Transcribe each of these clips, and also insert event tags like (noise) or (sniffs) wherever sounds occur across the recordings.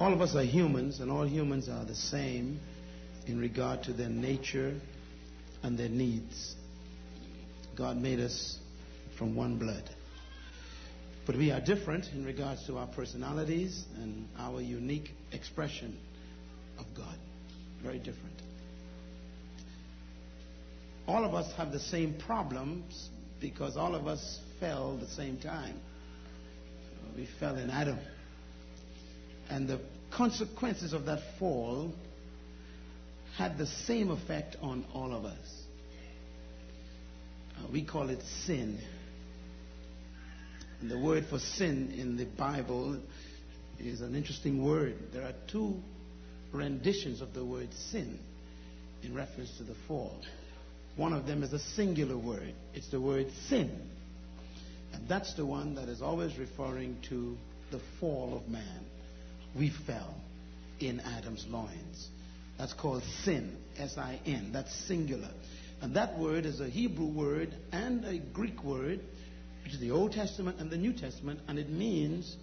All of us are humans, and all humans are the same in regard to their nature and their needs. God made us from one blood. But we are different in regards to our personalities and our unique expression of God. Very different. All of us have the same problems because all of us fell the same time. We fell in Adam. And the consequences of that fall had the same effect on all of us. Uh, we call it sin. And the word for sin in the Bible is an interesting word. There are two renditions of the word sin in reference to the fall. One of them is a singular word. It's the word sin. And that's the one that is always referring to the fall of man. We fell in Adam's loins. That's called sin, S I N. That's singular. And that word is a Hebrew word and a Greek word, which is the Old Testament and the New Testament, and it means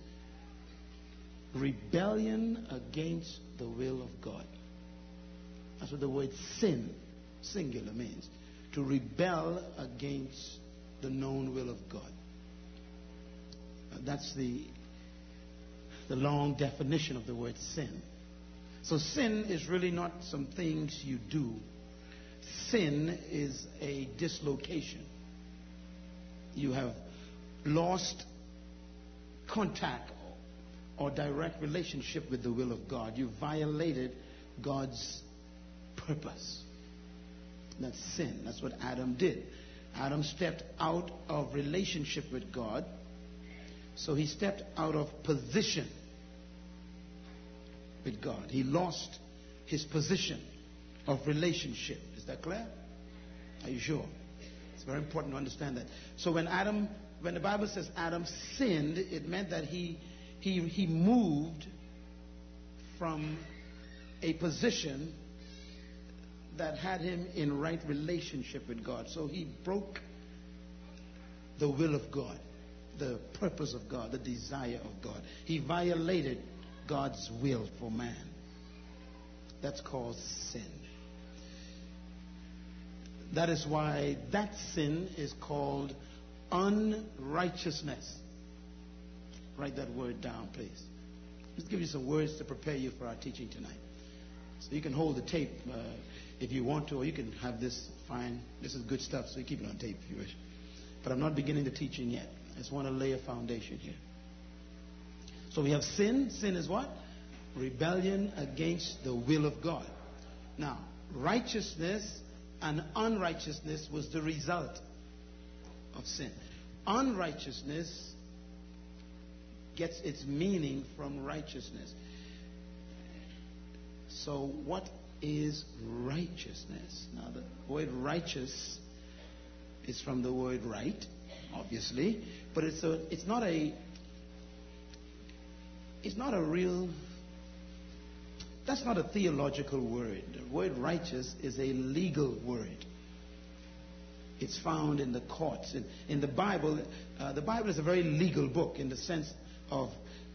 rebellion against the will of God. That's what the word sin, singular, means. To rebel against the known will of God. That's the, the long definition of the word sin. So sin is really not some things you do. Sin is a dislocation. You have lost contact or direct relationship with the will of God. You violated God's purpose. That's sin. That's what Adam did. Adam stepped out of relationship with God so he stepped out of position with God. He lost his position of relationship. Is that clear? Are you sure? It's very important to understand that. So when Adam, when the Bible says Adam sinned, it meant that he he he moved from a position that had him in right relationship with God. So he broke the will of God the purpose of God, the desire of God. He violated God's will for man. That's called sin. That is why that sin is called unrighteousness. Write that word down, please. Let's give you some words to prepare you for our teaching tonight. So you can hold the tape uh, if you want to, or you can have this fine. This is good stuff, so you keep it on tape if you wish. But I'm not beginning the teaching yet. I just want to lay a foundation here. So we have sin. Sin is what? Rebellion against the will of God. Now, righteousness and unrighteousness was the result of sin. Unrighteousness gets its meaning from righteousness. So, what is righteousness? Now, the word righteous is from the word right, obviously, but it's a, it's not a it's not a real that's not a theological word. The word righteous is a legal word. It's found in the courts. In, in the Bible, uh, the Bible is a very legal book in the sense of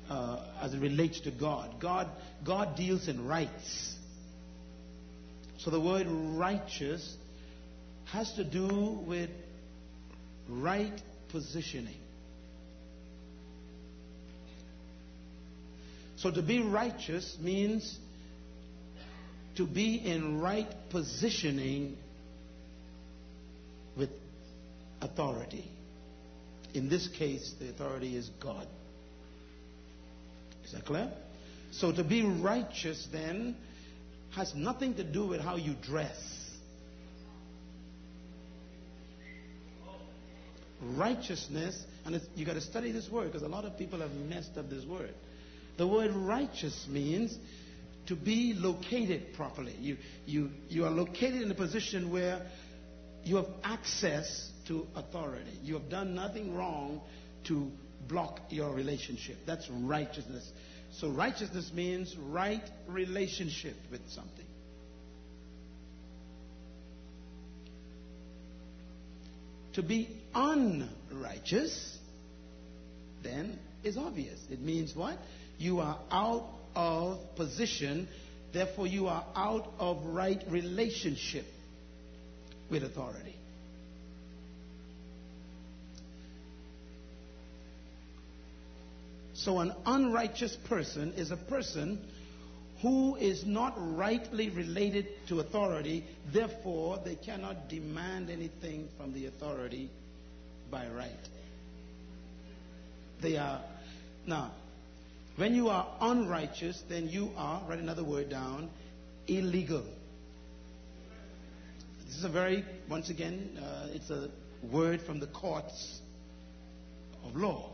uh, as it relates to God. God. God deals in rights. So the word righteous has to do with right positioning. So to be righteous means to be in right positioning with authority. In this case, the authority is God. Is that clear? So to be righteous then has nothing to do with how you dress. righteousness, and you got to study this word because a lot of people have messed up this word. The word righteous means to be located properly. You, you, you are located in a position where you have access to authority. You have done nothing wrong to block your relationship. That's righteousness. So righteousness means right relationship with something. To be unrighteous, then, is obvious. It means what? You are out of position. Therefore, you are out of right relationship with authority. So, an unrighteous person is a person who is not rightly related to authority, therefore, they cannot demand anything from the authority by right. They are, now, when you are unrighteous, then you are, write another word down, illegal. This is a very, once again, uh, it's a word from the courts of law.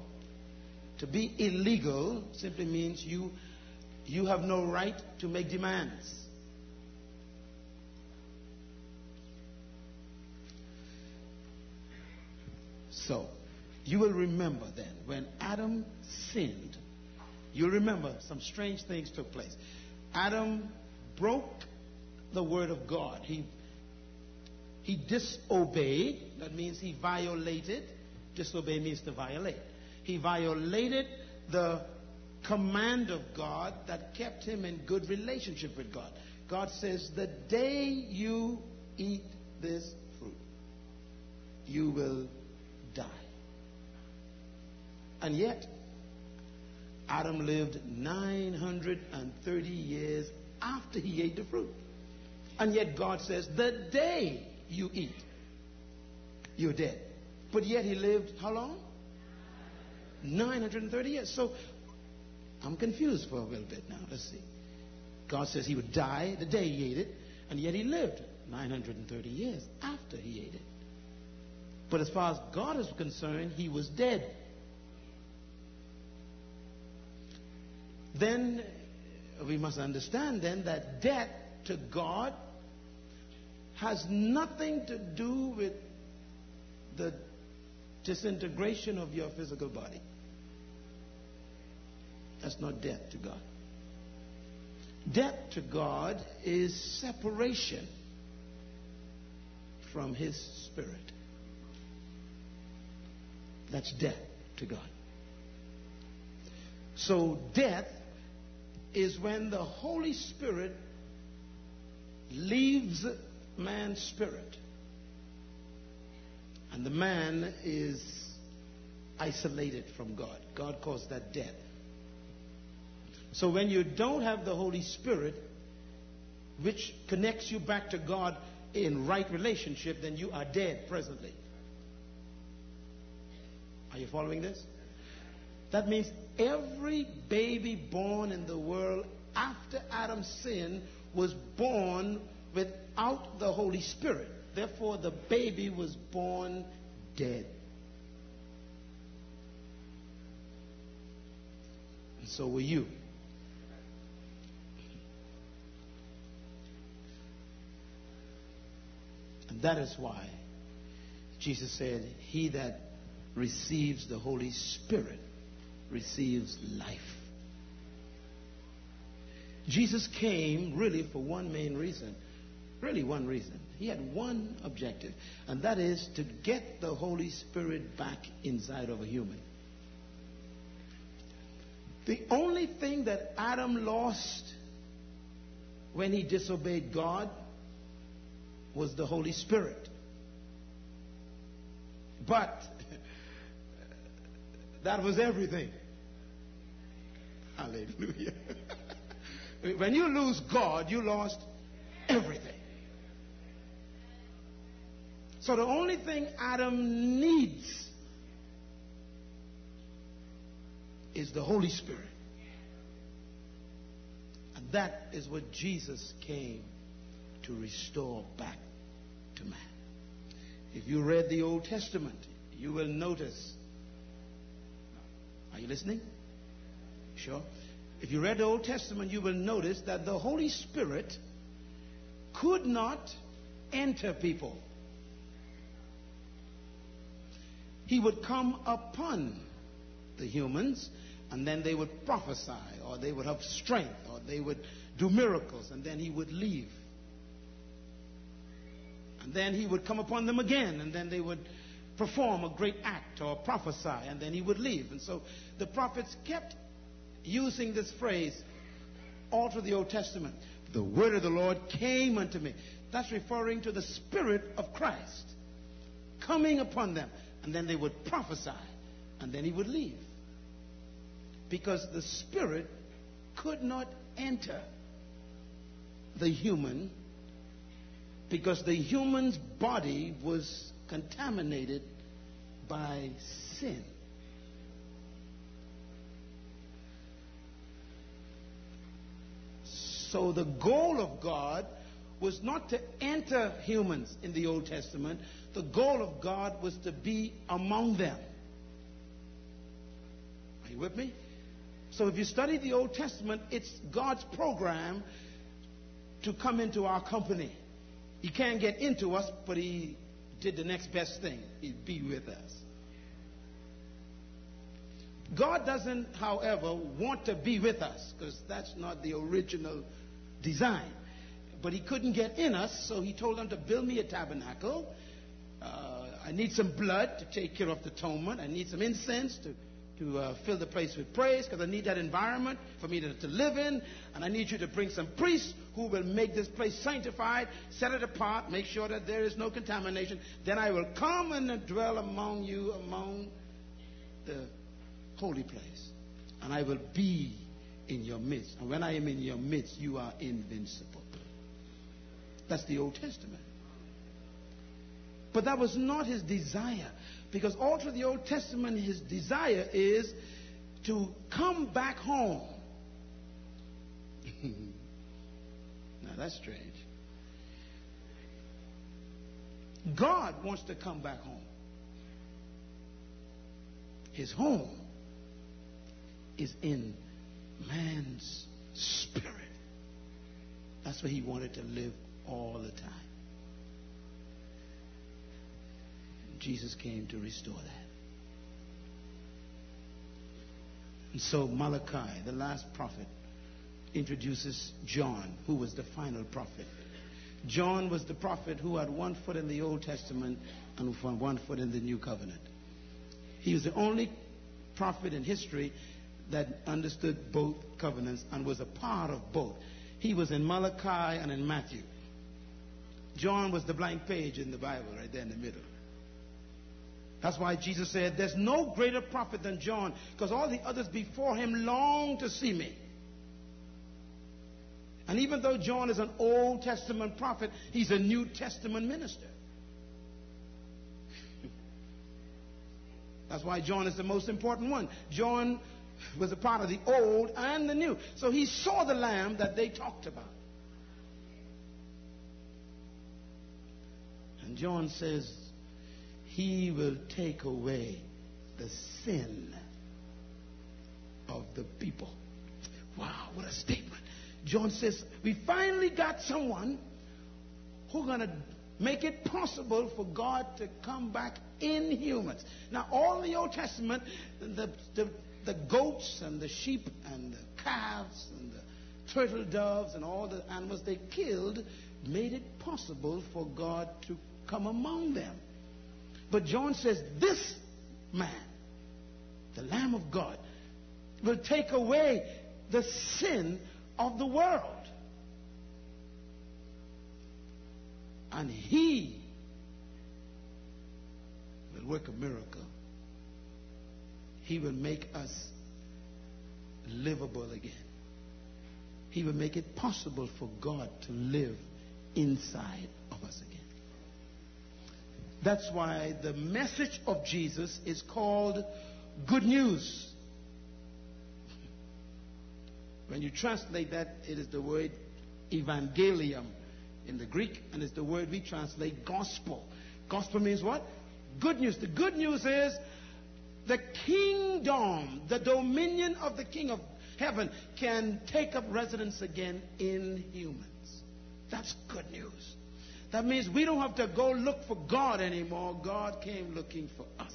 To be illegal simply means you, you have no right to make demands. So, you will remember then when Adam sinned, you'll remember some strange things took place. Adam broke the word of God. He, he disobeyed. That means he violated. Disobey means to violate. He violated the command of God that kept him in good relationship with God. God says, The day you eat this fruit, you will die. And yet, Adam lived 930 years after he ate the fruit. And yet, God says, The day you eat, you're dead. But yet, he lived how long? 930 years. So I'm confused for a little bit now. Let's see. God says he would die the day he ate it, and yet he lived 930 years after he ate it. But as far as God is concerned, he was dead. Then we must understand then that debt to God has nothing to do with the disintegration of your physical body. That's not debt to God. Debt to God is separation from His Spirit. That's debt to God. So, death is when the Holy Spirit leaves man's spirit. And the man is isolated from God. God calls that death. So when you don't have the Holy Spirit, which connects you back to God in right relationship, then you are dead presently. Are you following this? That means every baby born in the world after Adam's sin was born without the Holy Spirit. Therefore, the baby was born dead. And so were you. And that is why Jesus said, He that receives the Holy Spirit receives life. Jesus came really for one main reason. Really, one reason. He had one objective, and that is to get the Holy Spirit back inside of a human. The only thing that Adam lost when he disobeyed God was the Holy Spirit. But (laughs) that was everything. Hallelujah. (laughs) when you lose God, you lost everything. So the only thing Adam needs is the Holy Spirit. And that is what Jesus came to restore back to man. If you read the Old Testament, you will notice. Are you listening? Sure. If you read the Old Testament, you will notice that the Holy Spirit could not enter people. He would come upon the humans, and then they would prophesy, or they would have strength, or they would do miracles, and then he would leave. And then he would come upon them again, and then they would perform a great act or prophesy, and then he would leave. And so the prophets kept using this phrase, all through the Old Testament. The word of the Lord came unto me. That's referring to the Spirit of Christ coming upon them. And then they would prophesy. And then he would leave. Because the Spirit could not enter the human because the human's body was contaminated by sin. So the goal of God was not to enter humans in the Old Testament. The goal of God was to be among them. Are you with me? So if you study the Old Testament, it's God's program to come into our company. He can't get into us, but he did the next best thing. He'd be with us. God doesn't, however, want to be with us because that's not the original design. But he couldn't get in us, so he told them to build me a tabernacle. Uh, I need some blood to take care of the atonement. I need some incense to to uh, fill the place with praise because I need that environment for me to, to live in. And I need you to bring some priests who will make this place sanctified, set it apart, make sure that there is no contamination. Then I will come and dwell among you, among the holy place. And I will be in your midst. And when I am in your midst, you are invincible. That's the Old Testament. But that was not his desire. Because all through the Old Testament, his desire is to come back home. (laughs) now that's strange. God wants to come back home. His home is in man's spirit. That's where he wanted to live all the time. Jesus came to restore that. And so Malachi, the last prophet, introduces John, who was the final prophet. John was the prophet who had one foot in the Old Testament and one foot in the New Covenant. He was the only prophet in history that understood both covenants and was a part of both. He was in Malachi and in Matthew. John was the blank page in the Bible right there in the middle. That's why Jesus said, There's no greater prophet than John, because all the others before him long to see me. And even though John is an Old Testament prophet, he's a New Testament minister. (laughs) That's why John is the most important one. John was a part of the Old and the New. So he saw the lamb that they talked about. And John says, he will take away the sin of the people. Wow, what a statement. John says, We finally got someone who's going to make it possible for God to come back in humans. Now, all the Old Testament, the, the, the goats and the sheep and the calves and the turtle doves and all the animals they killed made it possible for God to come among them. But John says, This man, the Lamb of God, will take away the sin of the world. And he will work a miracle. He will make us livable again. He will make it possible for God to live inside of us again. That's why the message of Jesus is called good news. When you translate that, it is the word evangelium in the Greek, and it's the word we translate gospel. Gospel means what? Good news. The good news is the kingdom, the dominion of the King of heaven can take up residence again in humans. That's good news. That means we don't have to go look for God anymore. God came looking for us.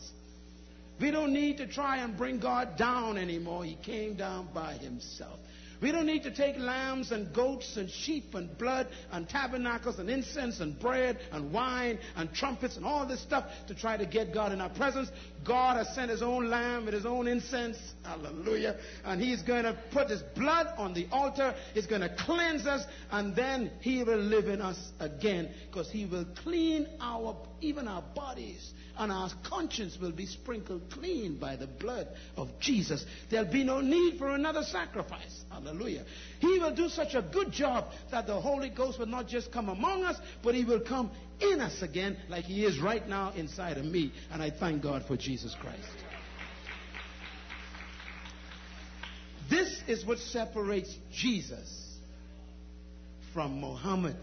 We don't need to try and bring God down anymore. He came down by himself. We don't need to take lambs and goats and sheep and blood and tabernacles and incense and bread and wine and trumpets and all this stuff to try to get God in our presence. God has sent his own lamb with his own incense. Hallelujah. And he's going to put his blood on the altar. He's going to cleanse us and then he will live in us again because he will clean our, even our bodies and our conscience will be sprinkled clean by the blood of Jesus. There'll be no need for another sacrifice. Hallelujah. He will do such a good job that the Holy Ghost will not just come among us, but he will come in us again like he is right now inside of me. And I thank God for Jesus Christ. This is what separates Jesus from Mohammed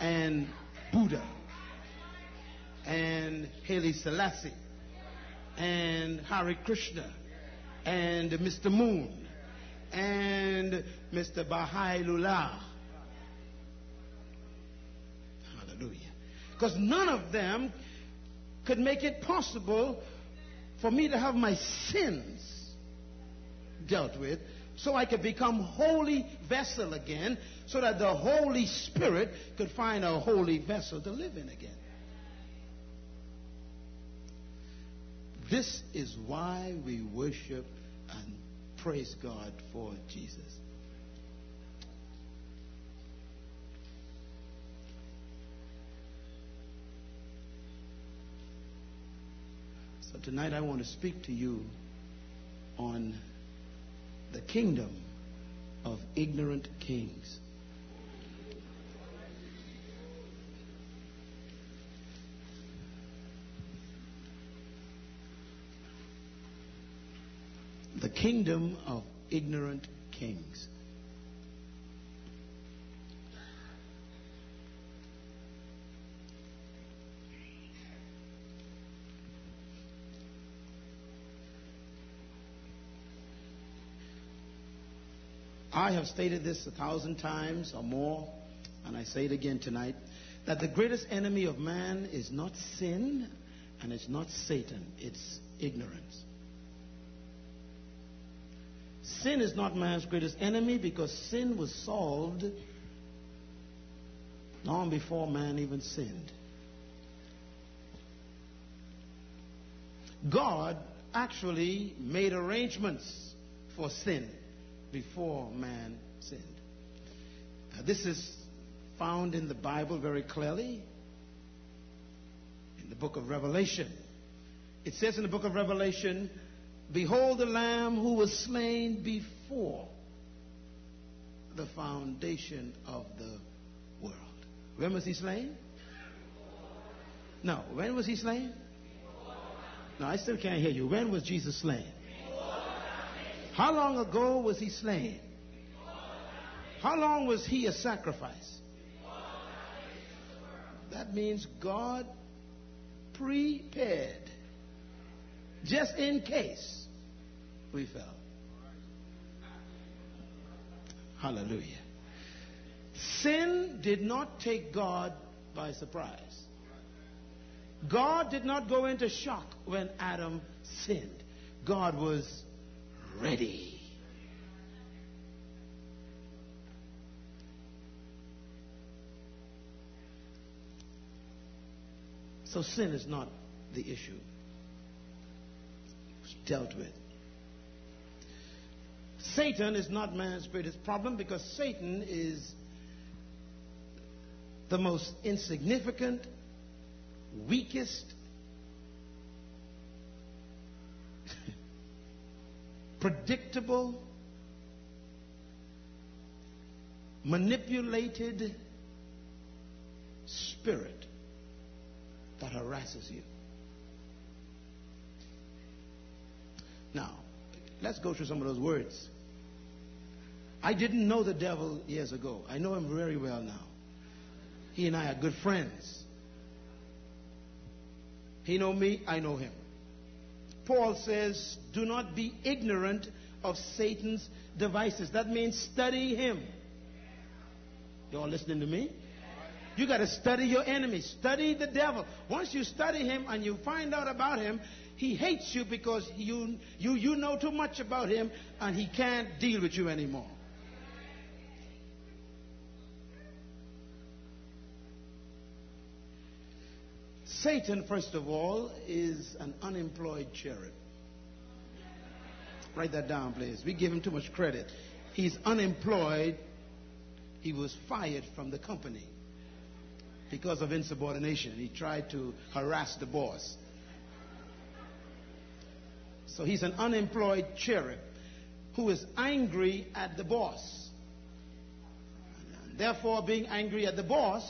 and Buddha and Haile Selassie and Hare Krishna and Mr. Moon and Mr. Baha'u'llah. Hallelujah. Because none of them could make it possible for me to have my sins dealt with so I could become holy vessel again so that the Holy Spirit could find a holy vessel to live in again. This is why we worship and praise God for Jesus. So tonight I want to speak to you on the kingdom of ignorant kings. The kingdom of ignorant kings. I have stated this a thousand times or more, and I say it again tonight, that the greatest enemy of man is not sin and it's not Satan, it's ignorance. Sin is not man's greatest enemy because sin was solved long before man even sinned. God actually made arrangements for sin before man sinned. Uh, this is found in the Bible very clearly in the book of Revelation. It says in the book of Revelation, Behold the Lamb who was slain before the foundation of the world. When was he slain? No. When was he slain? No, I still can't hear you. When was Jesus slain? How long ago was he slain? How long was he a sacrifice? That means God prepared just in case we fell. Hallelujah. Sin did not take God by surprise. God did not go into shock when Adam sinned. God was ready. So sin is not the issue dealt with. Satan is not man's greatest problem because Satan is the most insignificant, weakest, (laughs) predictable, manipulated spirit that harasses you. Now, let's go through some of those words. I didn't know the devil years ago. I know him very well now. He and I are good friends. He know me, I know him. Paul says, do not be ignorant of Satan's devices. That means study him. You all listening to me? You got to study your enemy. Study the devil. Once you study him and you find out about him, He hates you because you, you, you know too much about him and he can't deal with you anymore. Satan, first of all, is an unemployed cherub. Write that down, please. We give him too much credit. He's unemployed. He was fired from the company because of insubordination. He tried to harass the boss. So he's an unemployed cherub who is angry at the boss. And therefore, being angry at the boss,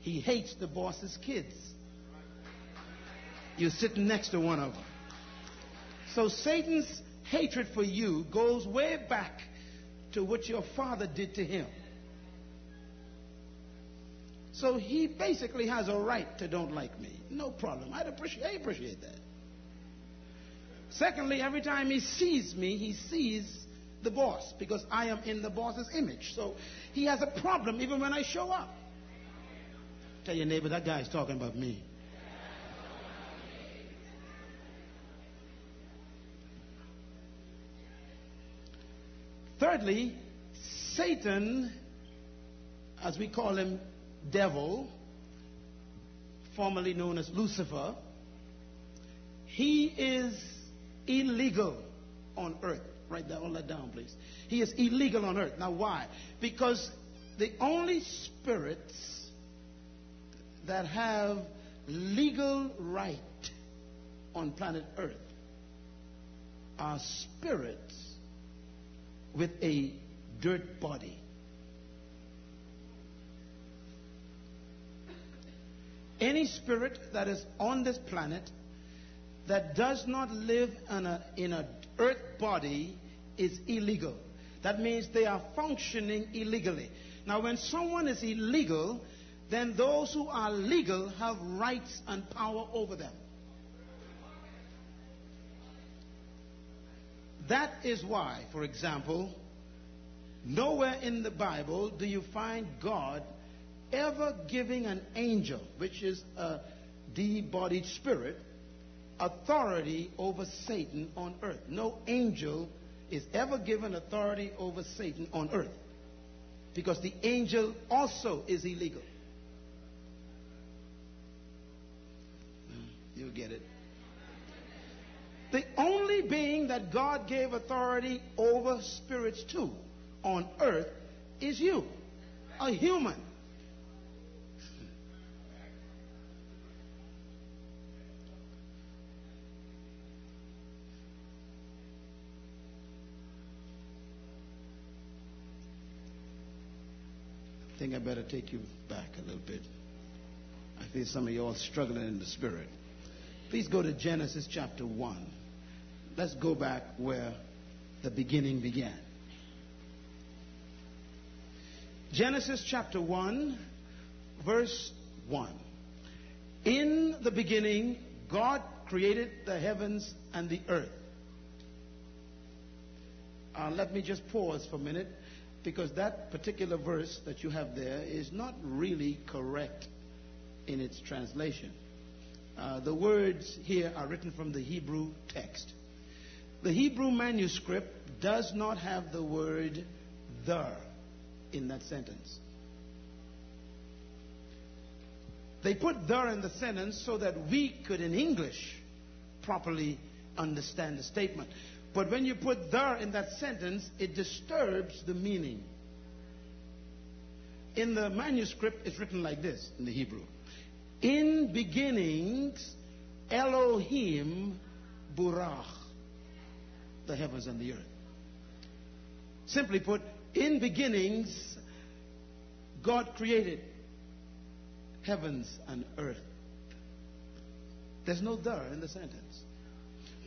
he hates the boss's kids. You're sitting next to one of them. So Satan's hatred for you goes way back to what your father did to him. So he basically has a right to don't like me. No problem. I'd appreciate, I appreciate that. Secondly, every time he sees me, he sees the boss because I am in the boss's image. So he has a problem even when I show up. Tell your neighbor that guy's talking about me. Thirdly, Satan, as we call him, devil, formerly known as Lucifer, he is illegal on earth. Write that, all that down, please. He is illegal on earth. Now, why? Because the only spirits that have legal right on planet earth are spirits with a dirt body. Any spirit that is on this planet that does not live in a, in a earth body is illegal. That means they are functioning illegally. Now, when someone is illegal, then those who are legal have rights and power over them. That is why, for example, nowhere in the Bible do you find God ever giving an angel, which is a de-bodied spirit, authority over Satan on earth. No angel is ever given authority over Satan on earth because the angel also is illegal. Mm, you'll get it. The only being that God gave authority over spirits to on earth is you, a human. Think I better take you back a little bit. I feel some of you all struggling in the spirit. Please go to Genesis chapter 1. Let's go back where the beginning began. Genesis chapter 1, verse 1. In the beginning, God created the heavens and the earth. Uh, let me just pause for a minute because that particular verse that you have there is not really correct in its translation. Uh, the words here are written from the Hebrew text. The Hebrew manuscript does not have the word the in that sentence. They put the in the sentence so that we could, in English, properly understand the statement. But when you put there in that sentence, it disturbs the meaning. In the manuscript, it's written like this in the Hebrew In beginnings, Elohim bara the heavens and the earth. Simply put, in beginnings, God created heavens and earth. There's no there in the sentence.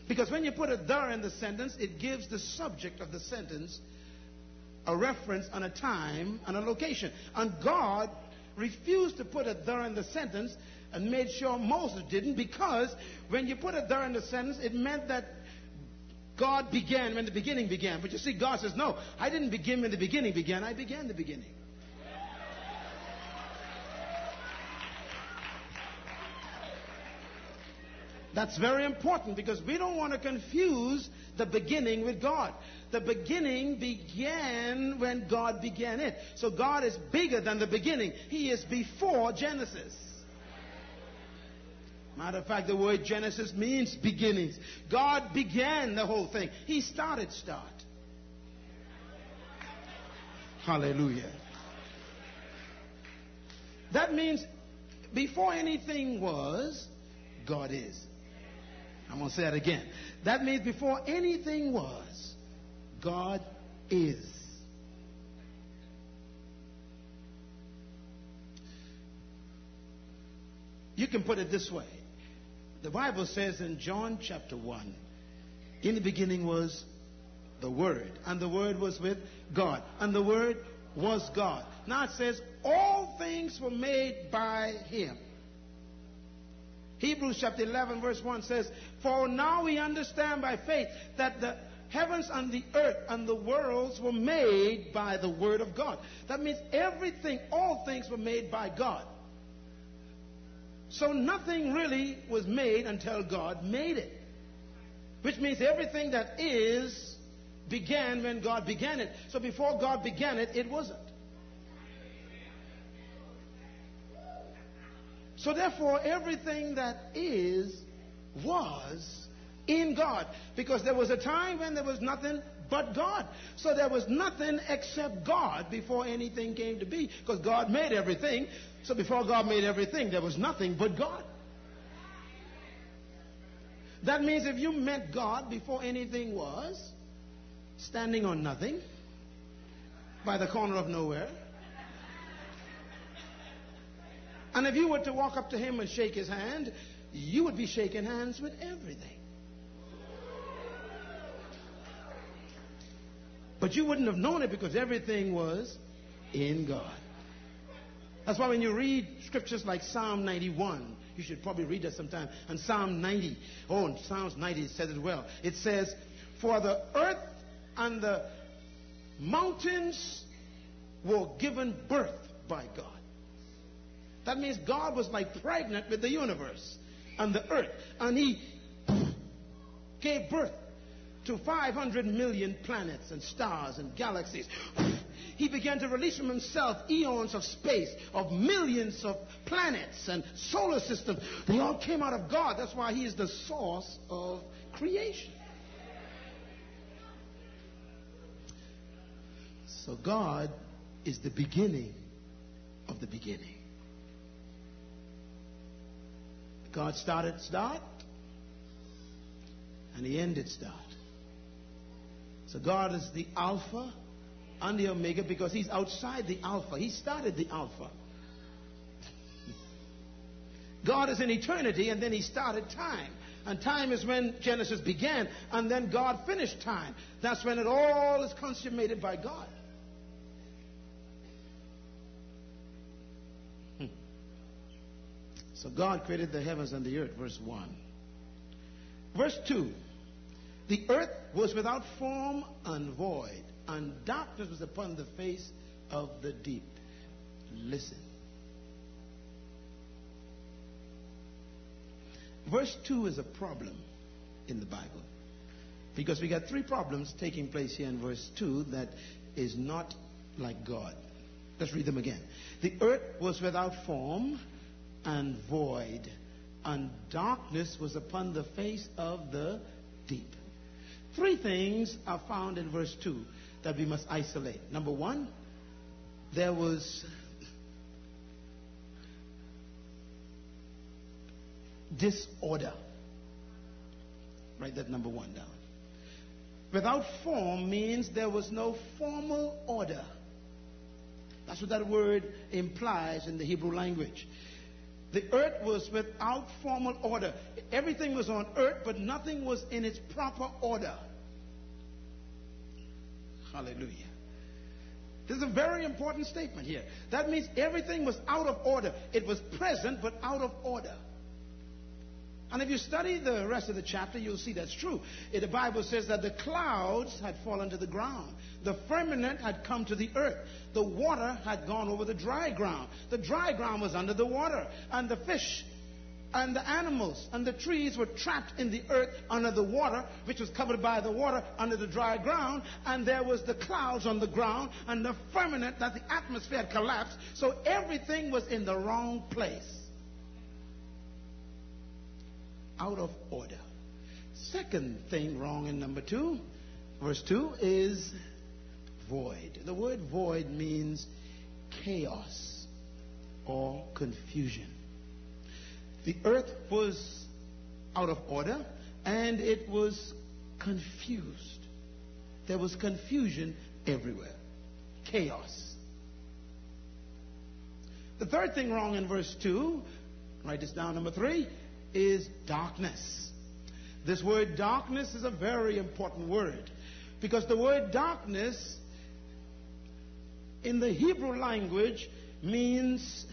Because when you put a there in the sentence, it gives the subject of the sentence a reference on a time and a location. And God refused to put a there in the sentence and made sure Moses didn't because when you put a there in the sentence, it meant that God began when the beginning began. But you see, God says, No, I didn't begin when the beginning began. I began the beginning. That's very important because we don't want to confuse the beginning with God. The beginning began when God began it. So God is bigger than the beginning. He is before Genesis. Matter of fact, the word Genesis means beginnings. God began the whole thing. He started start. Hallelujah. That means before anything was, God is. I'm going to say that again. That means before anything was, God is. You can put it this way. The Bible says in John chapter 1, in the beginning was the Word, and the Word was with God, and the Word was God. Now it says, all things were made by Him. Hebrews chapter 11, verse 1 says, For now we understand by faith that the heavens and the earth and the worlds were made by the Word of God. That means everything, all things were made by God. So nothing really was made until God made it. Which means everything that is began when God began it. So before God began it, it wasn't. So therefore, everything that is was in God. Because there was a time when there was nothing but God. So there was nothing except God before anything came to be. Because God made everything. So before God made everything, there was nothing but God. That means if you met God before anything was, standing on nothing, by the corner of nowhere, And if you were to walk up to him and shake his hand, you would be shaking hands with everything. But you wouldn't have known it because everything was in God. That's why when you read scriptures like Psalm 91, you should probably read that sometime. And Psalm 90, oh, and Psalms 90 says it well. It says, For the earth and the mountains were given birth by God. That means God was like pregnant with the universe and the earth. And He gave birth to 500 million planets and stars and galaxies. He began to release from himself eons of space, of millions of planets and solar systems. They all came out of God. That's why He is the source of creation. So God is the beginning of the beginning. God started start, and He ended start. So God is the Alpha and the Omega because He's outside the Alpha. He started the Alpha. God is in eternity, and then He started time. And time is when Genesis began, and then God finished time. That's when it all is consummated by God. So God created the heavens and the earth, verse 1. Verse 2 The earth was without form and void, and darkness was upon the face of the deep. Listen. Verse 2 is a problem in the Bible. Because we got three problems taking place here in verse 2 that is not like God. Let's read them again. The earth was without form and void, and darkness was upon the face of the deep. Three things are found in verse 2 that we must isolate. Number one, there was disorder. Write that number one down. Without form means there was no formal order. That's what that word implies in the Hebrew language. The earth was without formal order. Everything was on earth, but nothing was in its proper order. Hallelujah. This is a very important statement here. That means everything was out of order. It was present, but out of order. And if you study the rest of the chapter, you'll see that's true. The Bible says that the clouds had fallen to the ground. The firmament had come to the earth. The water had gone over the dry ground. The dry ground was under the water. And the fish and the animals and the trees were trapped in the earth under the water, which was covered by the water under the dry ground, and there was the clouds on the ground and the firmament that the atmosphere had collapsed, so everything was in the wrong place. Out of order. Second thing wrong in number two, verse two, is void. The word void means chaos or confusion. The earth was out of order and it was confused. There was confusion everywhere, chaos. The third thing wrong in verse 2, write this down, number 3, is darkness. This word darkness is a very important word because the word darkness in the Hebrew language means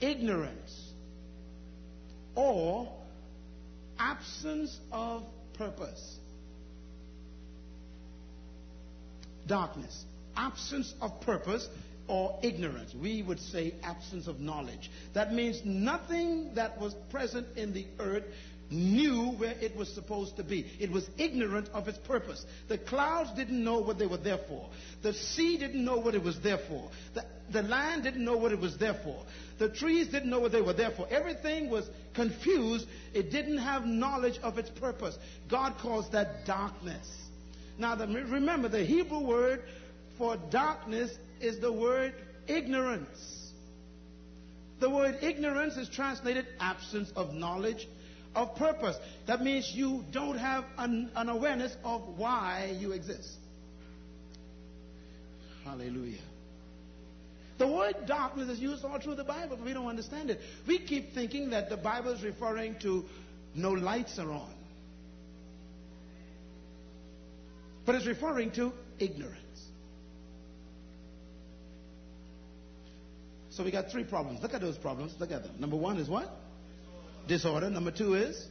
ignorance or absence of purpose. Darkness, absence of purpose or ignorance. We would say absence of knowledge. That means nothing that was present in the earth knew where it was supposed to be. It was ignorant of its purpose. The clouds didn't know what they were there for. The sea didn't know what it was there for. The, the land didn't know what it was there for. The trees didn't know what they were there for. Everything was confused. It didn't have knowledge of its purpose. God calls that darkness. Now, the, remember, the Hebrew word for darkness is the word ignorance. The word ignorance is translated absence of knowledge, of purpose. That means you don't have an, an awareness of why you exist. Hallelujah. The word darkness is used all through the Bible, but we don't understand it. We keep thinking that the Bible is referring to no lights are on. But it's referring to ignorance. So we got three problems. Look at those problems. Look at them. Number one is what? Disorder. Number two is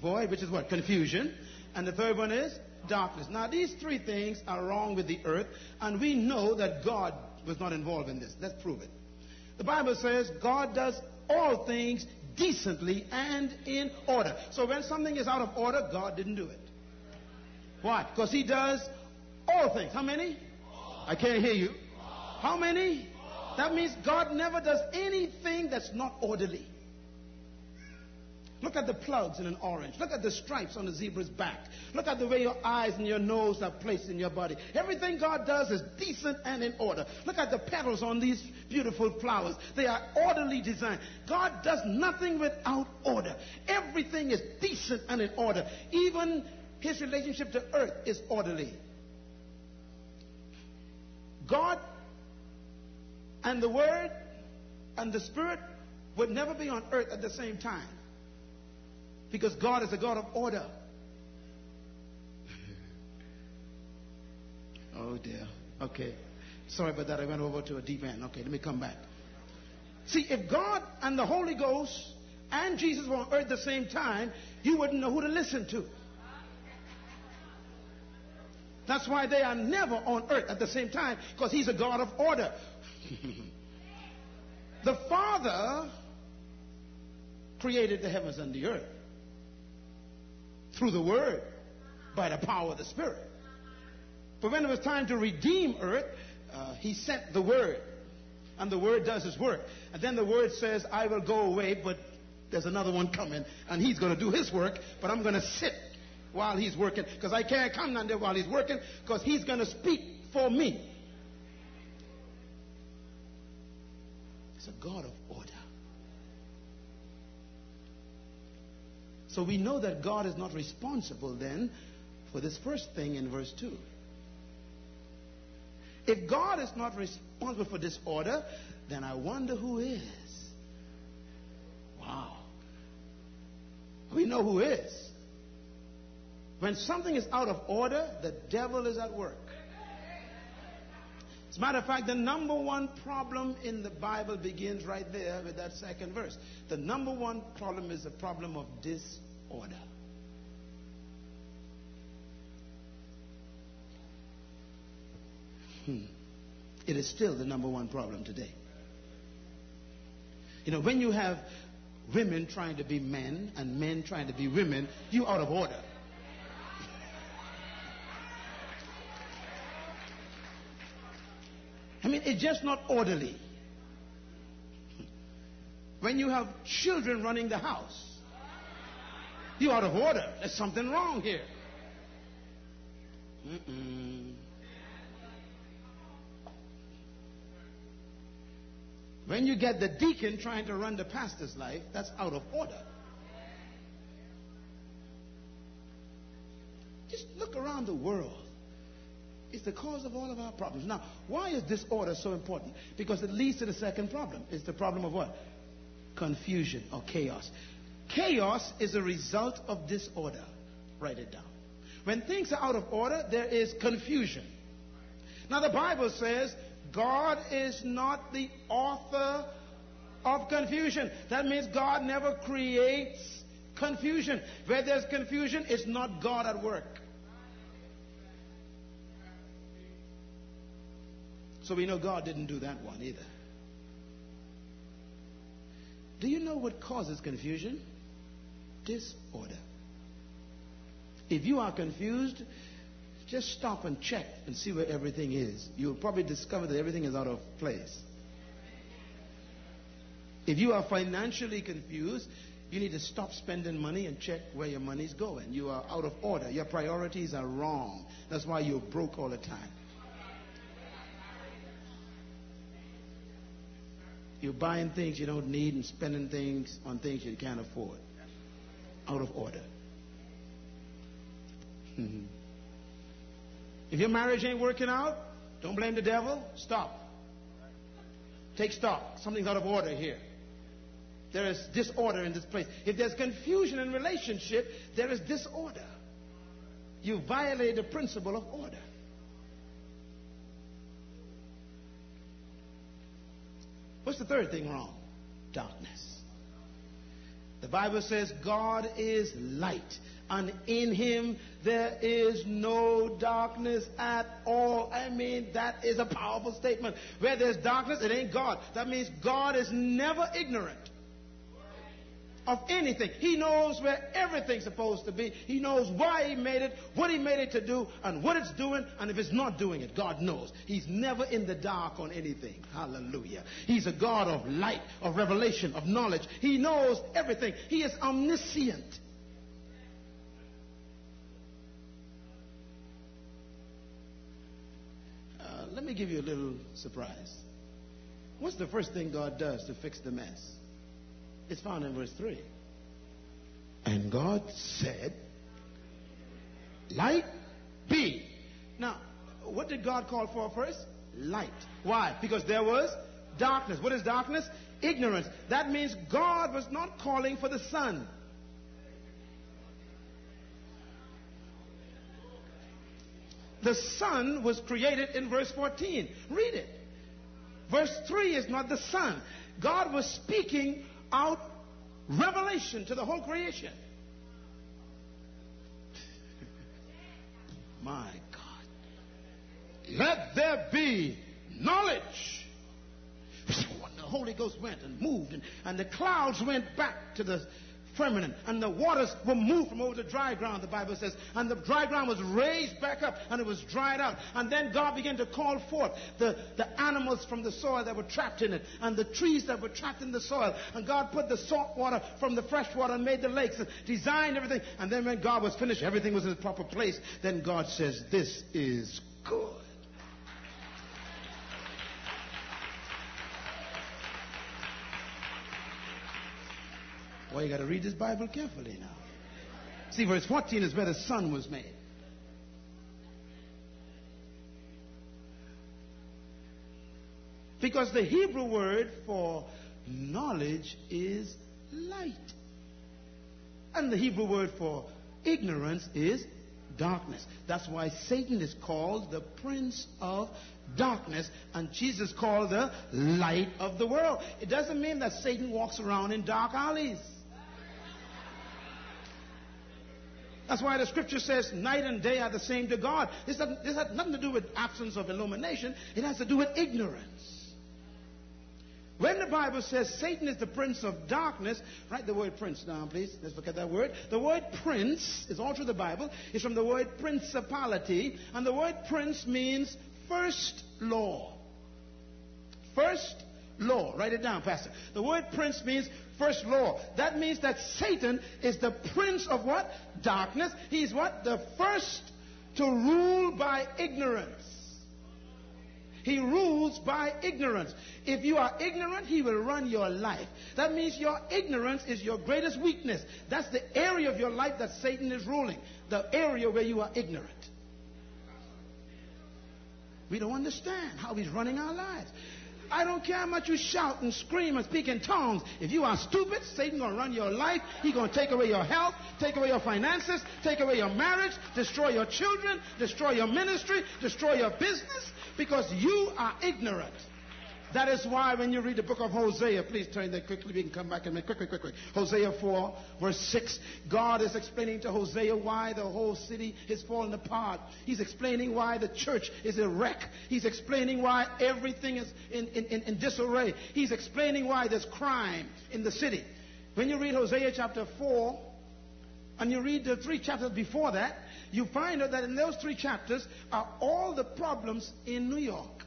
void, which is what? Confusion. And the third one is darkness. Now, these three things are wrong with the earth, and we know that God was not involved in this. Let's prove it. The Bible says God does all things decently and in order. So when something is out of order, God didn't do it. Why? Because He does all things. How many? I can't hear you. How many? That means God never does anything that's not orderly. Look at the plugs in an orange. Look at the stripes on the zebra's back. Look at the way your eyes and your nose are placed in your body. Everything God does is decent and in order. Look at the petals on these beautiful flowers. They are orderly designed. God does nothing without order. Everything is decent and in order. Even his relationship to earth is orderly. God and the Word and the Spirit would never be on earth at the same time. Because God is a God of order. (laughs) oh dear. Okay. Sorry about that. I went over to a deep end. Okay, let me come back. See, if God and the Holy Ghost and Jesus were on earth at the same time, you wouldn't know who to listen to. That's why they are never on earth at the same time, because He's a God of order. (laughs) the Father created the heavens and the earth through the Word by the power of the Spirit. But when it was time to redeem earth, uh, He sent the Word. And the Word does His work. And then the Word says, I will go away, but there's another one coming, and He's going to do His work, but I'm going to sit while He's working, because I can't come down there while He's working, because He's going to speak for me. It's a God of order. So we know that God is not responsible then for this first thing in verse 2. If God is not responsible for disorder, then I wonder who is. Wow. We know who is. When something is out of order, the devil is at work. As a matter of fact, the number one problem in the Bible begins right there with that second verse. The number one problem is the problem of disorder. Hmm. It is still the number one problem today. You know, when you have women trying to be men and men trying to be women, you out of order. I mean, it's just not orderly. When you have children running the house, you're out of order. There's something wrong here. Mm-mm. When you get the deacon trying to run the pastor's life, that's out of order. Just look around the world. It's the cause of all of our problems. Now, why is disorder so important? Because it leads to the second problem. It's the problem of what? Confusion or chaos. Chaos is a result of disorder. Write it down. When things are out of order, there is confusion. Now, the Bible says God is not the author of confusion. That means God never creates confusion. Where there's confusion, it's not God at work. So we know God didn't do that one either. Do you know what causes confusion? Disorder. If you are confused, just stop and check and see where everything is. You'll probably discover that everything is out of place. If you are financially confused, you need to stop spending money and check where your money's going. You are out of order. Your priorities are wrong. That's why you're broke all the time. You're buying things you don't need and spending things on things you can't afford. Out of order. Mm-hmm. If your marriage ain't working out, don't blame the devil. Stop. Take stock. Something's out of order here. There is disorder in this place. If there's confusion in relationship, there is disorder. You violate the principle of order. What's the third thing wrong? Darkness. The Bible says God is light and in him there is no darkness at all. I mean, that is a powerful statement. Where there's darkness, it ain't God. That means God is never ignorant of anything. He knows where everything's supposed to be. He knows why He made it, what He made it to do, and what it's doing, and if it's not doing it, God knows. He's never in the dark on anything. Hallelujah. He's a God of light, of revelation, of knowledge. He knows everything. He is omniscient. Uh, let me give you a little surprise. What's the first thing God does to fix the mess? It's found in verse 3. And God said, Light be. Now, what did God call for first? Light. Why? Because there was darkness. What is darkness? Ignorance. That means God was not calling for the sun. The sun was created in verse 14. Read it. Verse 3 is not the sun. God was speaking out revelation to the whole creation. (laughs) My God. Let there be knowledge. (laughs) The Holy Ghost went and moved, and, and the clouds went back to the firmament, and the waters were moved from over the dry ground, the Bible says, and the dry ground was raised back up, and it was dried out. And then God began to call forth the, the animals from the soil that were trapped in it, and the trees that were trapped in the soil. And God put the salt water from the fresh water and made the lakes, and designed everything. And then when God was finished, everything was in its proper place. Then God says, This is good. Well, you got to read this Bible carefully now. See, verse 14 is where the sun was made. Because the Hebrew word for knowledge is light. And the Hebrew word for ignorance is darkness. That's why Satan is called the prince of darkness and Jesus called the light of the world. It doesn't mean that Satan walks around in dark alleys. That's why the scripture says night and day are the same to God. This, this has nothing to do with absence of illumination, it has to do with ignorance. When the Bible says Satan is the prince of darkness, write the word prince down, please. Let's look at that word. The word prince is all through the Bible. It's from the word principality, and the word prince means first law. First law. Write it down, Pastor. The word prince means first law. That means that Satan is the prince of what? Darkness. He's what? The first to rule by ignorance. He rules by ignorance. If you are ignorant, he will run your life. That means your ignorance is your greatest weakness. That's the area of your life that Satan is ruling. The area where you are ignorant. We don't understand how he's running our lives. I don't care how much you shout and scream and speak in tongues. If you are stupid, Satan's going to run your life. He's going to take away your health, take away your finances, take away your marriage, destroy your children, destroy your ministry, destroy your business because you are ignorant. That is why when you read the book of Hosea, please turn there quickly. We can come back and make quick, quick, quick, quick. Hosea 4, verse 6. God is explaining to Hosea why the whole city is falling apart. He's explaining why the church is a wreck. He's explaining why everything is in, in, in, in disarray. He's explaining why there's crime in the city. When you read Hosea chapter 4, and you read the three chapters before that, you find out that in those three chapters are all the problems in New York.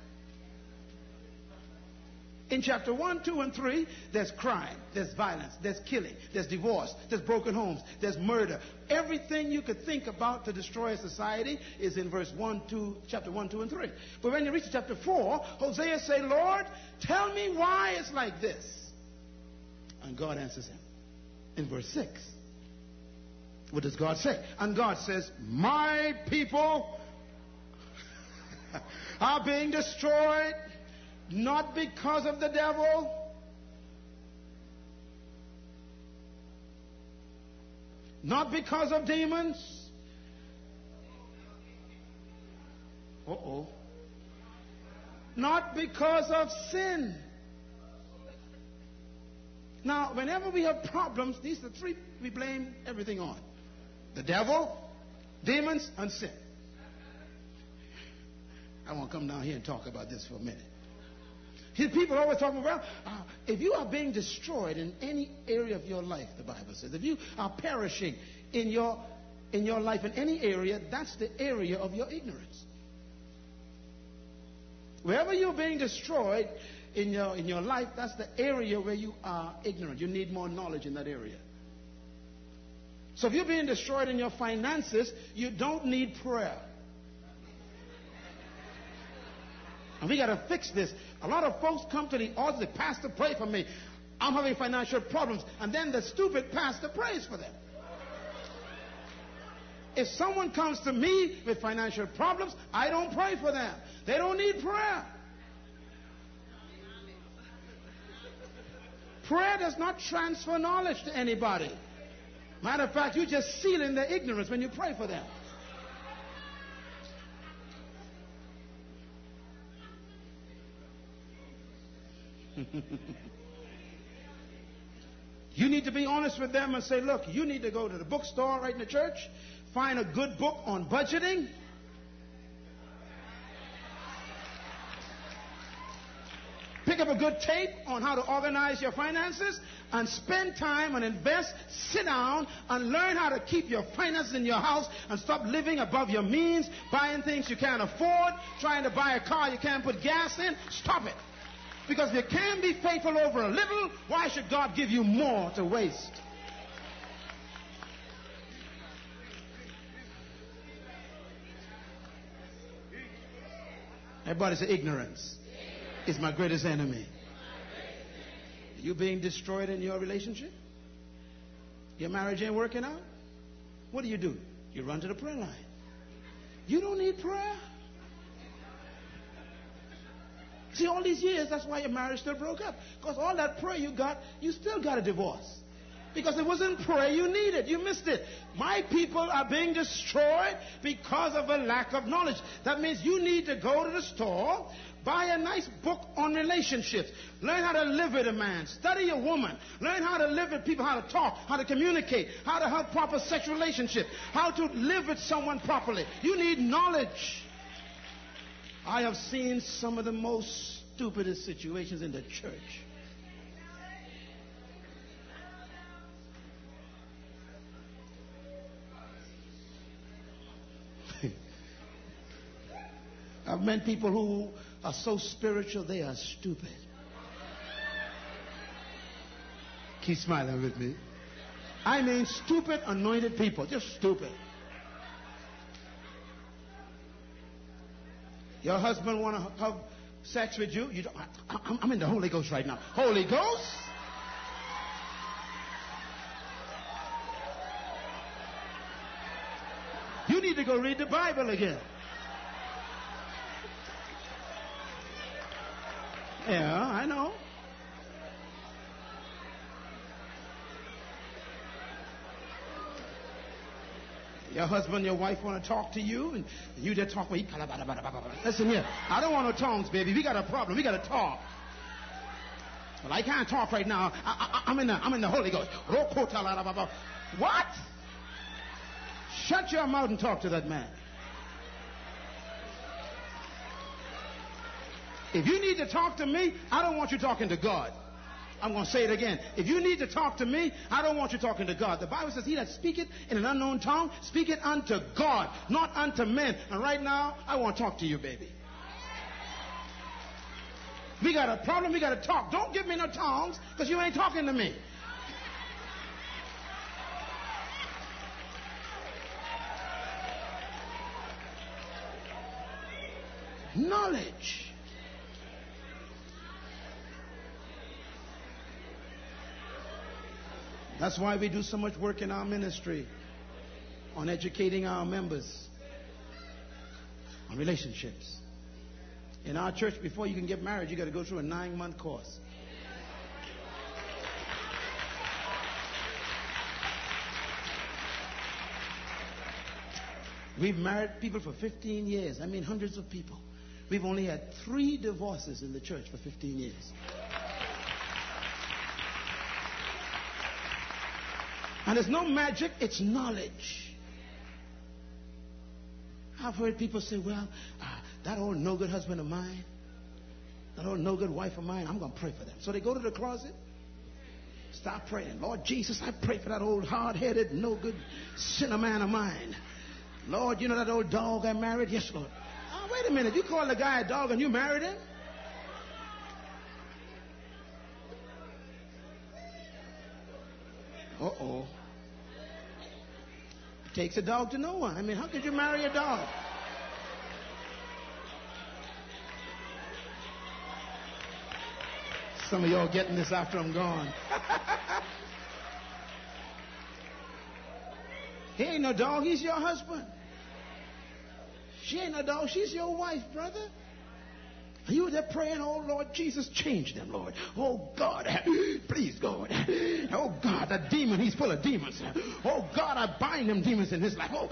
In chapter 1, 2, and 3, there's crime, there's violence, there's killing, there's divorce, there's broken homes, there's murder. Everything you could think about to destroy a society is in verse 1, 2, chapter 1, 2, and 3. But when you reach chapter 4, Hosea say, Lord, tell me why it's like this. And God answers him in verse 6. What does God say? And God says, My people (laughs) are being destroyed not because of the devil. Not because of demons. Uh oh. Not because of sin. Now, whenever we have problems, these are three we blame everything on the devil, demons, and sin. I want to come down here and talk about this for a minute. People always talking about, uh, if you are being destroyed in any area of your life, the Bible says, if you are perishing in your, in your life in any area, that's the area of your ignorance. Wherever you're being destroyed in your, in your life, that's the area where you are ignorant. You need more knowledge in that area. So if you're being destroyed in your finances, you don't need prayer. And we got to fix this. A lot of folks come to the altar, the pastor, pray for me. I'm having financial problems. And then the stupid pastor prays for them. If someone comes to me with financial problems, I don't pray for them. They don't need prayer. Prayer does not transfer knowledge to anybody. Matter of fact, you just seal in their ignorance when you pray for them. (laughs) you need to be honest with them and say, look, you need to go to the bookstore right in the church, find a good book on budgeting. Pick up a good tape on how to organize your finances and spend time and invest, sit down and learn how to keep your finances in your house and stop living above your means, buying things you can't afford, trying to buy a car you can't put gas in. Stop it. Because if you can be faithful over a little, why should God give you more to waste? Everybody say ignorance is my greatest enemy. You being destroyed in your relationship? Your marriage ain't working out? What do you do? You run to the prayer line. You don't need prayer. See, all these years, that's why your marriage still broke up. Because all that prayer you got, you still got a divorce. Because it wasn't prayer you needed. You missed it. My people are being destroyed because of a lack of knowledge. That means you need to go to the store, buy a nice book on relationships. Learn how to live with a man. Study a woman. Learn how to live with people, how to talk, how to communicate, how to have proper sexual relationship, how to live with someone properly. You need knowledge. I have seen some of the most stupidest situations in the church. (laughs) I've met people who are so spiritual they are stupid. Keep smiling with me. I mean, stupid anointed people, just stupid. Your husband want to have sex with you? you I, I'm in the Holy Ghost right now. Holy Ghost? You need to go read the Bible again. Yeah, I know. Your husband, your wife want to talk to you, and you just talk. Listen here, I don't want no tongues, baby. We got a problem. We got to talk. Well, I can't talk right now. I, am in the I'm in the Holy Ghost. What? Shut your mouth and talk to that man. If you need to talk to me, I don't want you talking to God. I'm going to say it again. If you need to talk to me, I don't want you talking to God. The Bible says, He that speaketh in an unknown tongue, speaketh unto God, not unto men. And right now, I want to talk to you, baby. We got a problem, we got to talk. Don't give me no tongues because you ain't talking to me. Knowledge. That's why we do so much work in our ministry on educating our members on relationships. In our church, before you can get married, you got to go through a nine month course. We've married people for 15 years. I mean, hundreds of people. We've only had three divorces in the church for 15 years. And it's no magic, it's knowledge. I've heard people say, well, uh, that old no good husband of mine, that old no good wife of mine, I'm going to pray for them. So they go to the closet, start praying. Lord Jesus, I pray for that old hard headed, no good sinner man of mine. Lord, you know that old dog I married? Yes, Lord. Oh, wait a minute. You call the guy a dog and you married him? Uh oh. Takes a dog to know one. I mean, how could you marry a dog? Some of y'all getting this after I'm gone. (laughs) he ain't no dog, he's your husband. She ain't no dog, she's your wife, brother. And you there praying, oh Lord Jesus, change them, Lord. Oh God, (laughs) please, God. Oh God, that demon, he's full of demons. Oh God, I bind them demons in his life. Oh,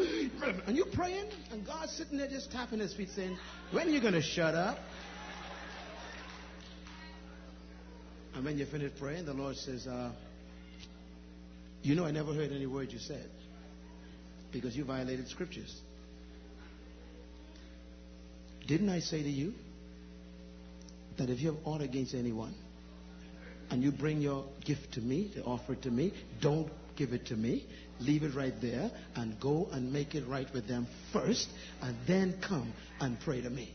and you praying, and God's sitting there just tapping his feet saying, when are you going to shut up? And when you finish praying, the Lord says, uh, you know I never heard any word you said because you violated scriptures. Didn't I say to you? That if you have aught against anyone and you bring your gift to me, to offer it to me, don't give it to me. Leave it right there and go and make it right with them first and then come and pray to me.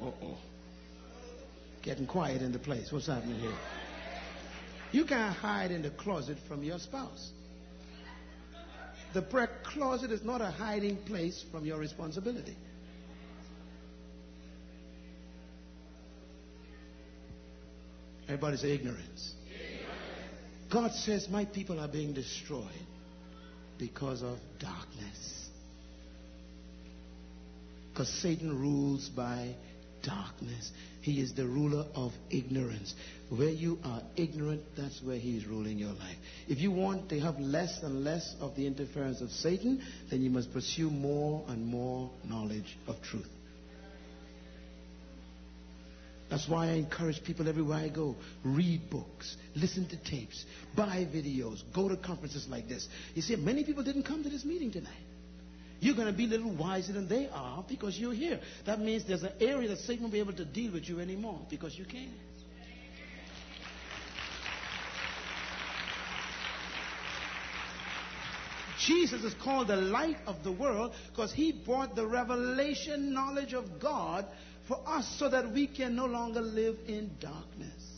Uh oh. Getting quiet in the place. What's happening here? You can't hide in the closet from your spouse. The prayer closet is not a hiding place from your responsibility. Everybody say ignorance. God says, My people are being destroyed because of darkness. Because Satan rules by darkness. He is the ruler of ignorance. Where you are ignorant, that's where he is ruling your life. If you want to have less and less of the interference of Satan, then you must pursue more and more knowledge of truth. That's why I encourage people everywhere I go. Read books, listen to tapes, buy videos, go to conferences like this. You see, many people didn't come to this meeting tonight. You're going to be a little wiser than they are because you're here. That means there's an area that Satan won't be able to deal with you anymore because you can. Jesus is called the light of the world because he brought the revelation knowledge of God for us so that we can no longer live in darkness.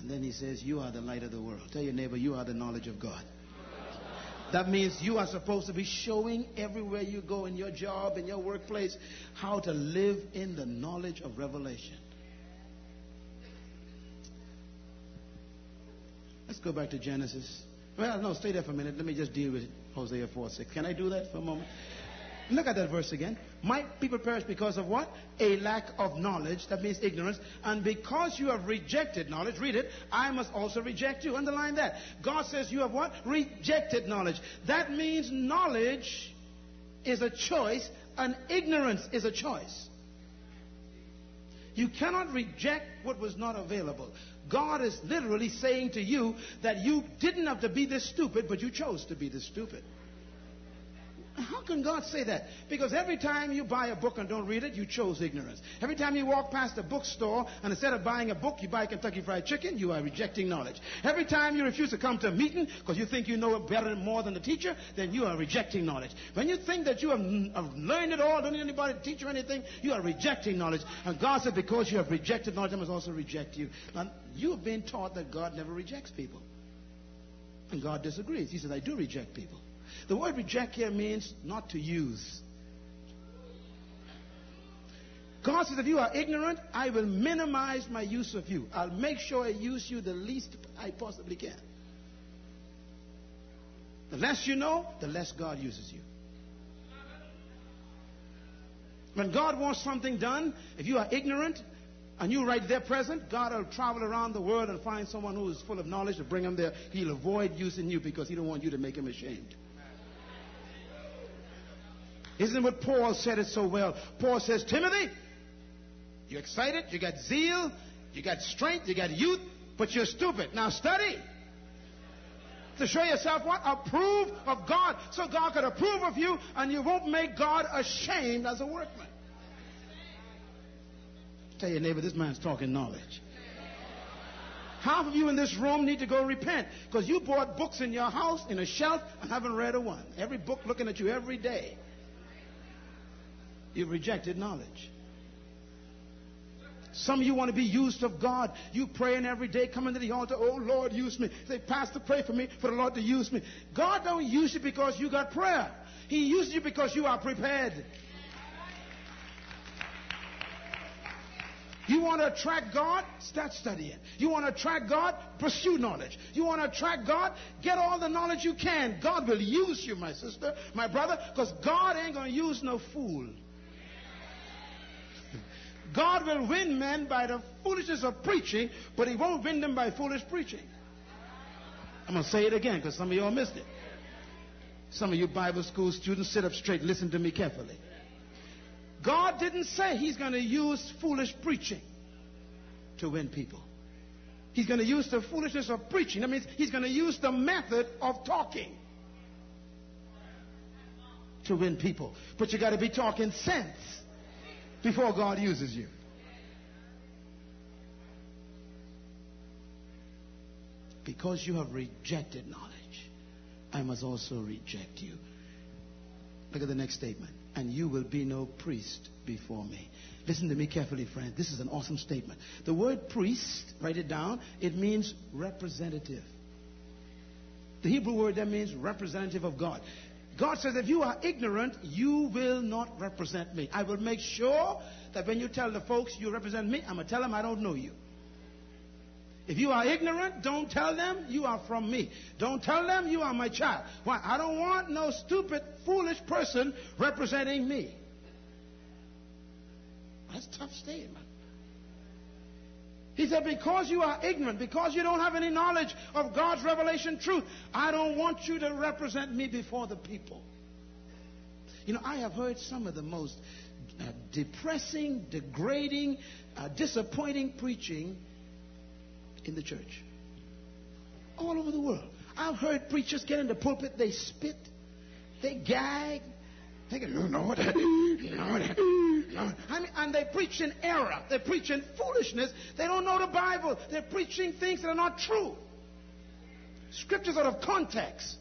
And then he says, You are the light of the world. Tell your neighbor, You are the knowledge of God. That means you are supposed to be showing everywhere you go in your job, in your workplace, how to live in the knowledge of revelation. Let's go back to Genesis. Well, no, stay there for a minute. Let me just deal with Hosea 4 6. Can I do that for a moment? Look at that verse again. My people perish because of what? A lack of knowledge. That means ignorance. And because you have rejected knowledge, read it, I must also reject you. Underline that. God says you have what? Rejected knowledge. That means knowledge is a choice and ignorance is a choice. You cannot reject what was not available. God is literally saying to you that you didn't have to be this stupid, but you chose to be this stupid. How can God say that? Because every time you buy a book and don't read it, you chose ignorance. Every time you walk past a bookstore and instead of buying a book, you buy Kentucky Fried Chicken, you are rejecting knowledge. Every time you refuse to come to a meeting because you think you know it better and more than the teacher, then you are rejecting knowledge. When you think that you have, have learned it all, don't need anybody to teach you anything, you are rejecting knowledge. And God said, because you have rejected knowledge, I must also reject you. Now, you have been taught that God never rejects people. And God disagrees. He says, I do reject people. The word reject here means not to use. God says, if you are ignorant, I will minimize my use of you. I'll make sure I use you the least I possibly can. The less you know, the less God uses you. When God wants something done, if you are ignorant and you're right there present, God will travel around the world and find someone who is full of knowledge to bring him there. He'll avoid using you because he don't want you to make him ashamed. Isn't what Paul said it so well? Paul says, Timothy, you're excited, you got zeal, you got strength, you got youth, but you're stupid. Now study. To show yourself what? Approve of God. So God could approve of you and you won't make God ashamed as a workman. Tell your neighbor, this man's talking knowledge. Half of you in this room need to go repent because you bought books in your house in a shelf and haven't read a one. Every book looking at you every day. You've rejected knowledge. Some of you want to be used of God. You praying every day, coming to the altar, oh Lord, use me. Say, Pastor, pray for me, for the Lord to use me. God don't use you because you got prayer. He uses you because you are prepared. You want to attract God? Start studying. You want to attract God? Pursue knowledge. You want to attract God? Get all the knowledge you can. God will use you, my sister, my brother, because God ain't going to use no fool. God will win men by the foolishness of preaching, but He won't win them by foolish preaching. I'm going to say it again because some of y'all missed it. Some of you Bible school students, sit up straight, listen to me carefully. God didn't say He's going to use foolish preaching to win people. He's going to use the foolishness of preaching. That means He's going to use the method of talking to win people. But you got to be talking sense before God uses you. Because you have rejected knowledge, I must also reject you. Look at the next statement. And you will be no priest before me. Listen to me carefully, friend. This is an awesome statement. The word priest, write it down, it means representative. The Hebrew word that means representative of God. God says, if you are ignorant, you will not represent me. I will make sure that when you tell the folks you represent me, I'm going to tell them I don't know you. If you are ignorant, don't tell them you are from me. Don't tell them you are my child. Why? I don't want no stupid, foolish person representing me. That's tough statement. He said, because you are ignorant, because you don't have any knowledge of God's revelation truth, I don't want you to represent me before the people. You know, I have heard some of the most uh, depressing, degrading, uh, disappointing preaching in the church. All over the world. I've heard preachers get in the pulpit, they spit, they gag, Thinking, no, no, no, no. I mean, and they preach in error. They preach in foolishness. They don't know the Bible. They're preaching things that are not true. scriptures out of context.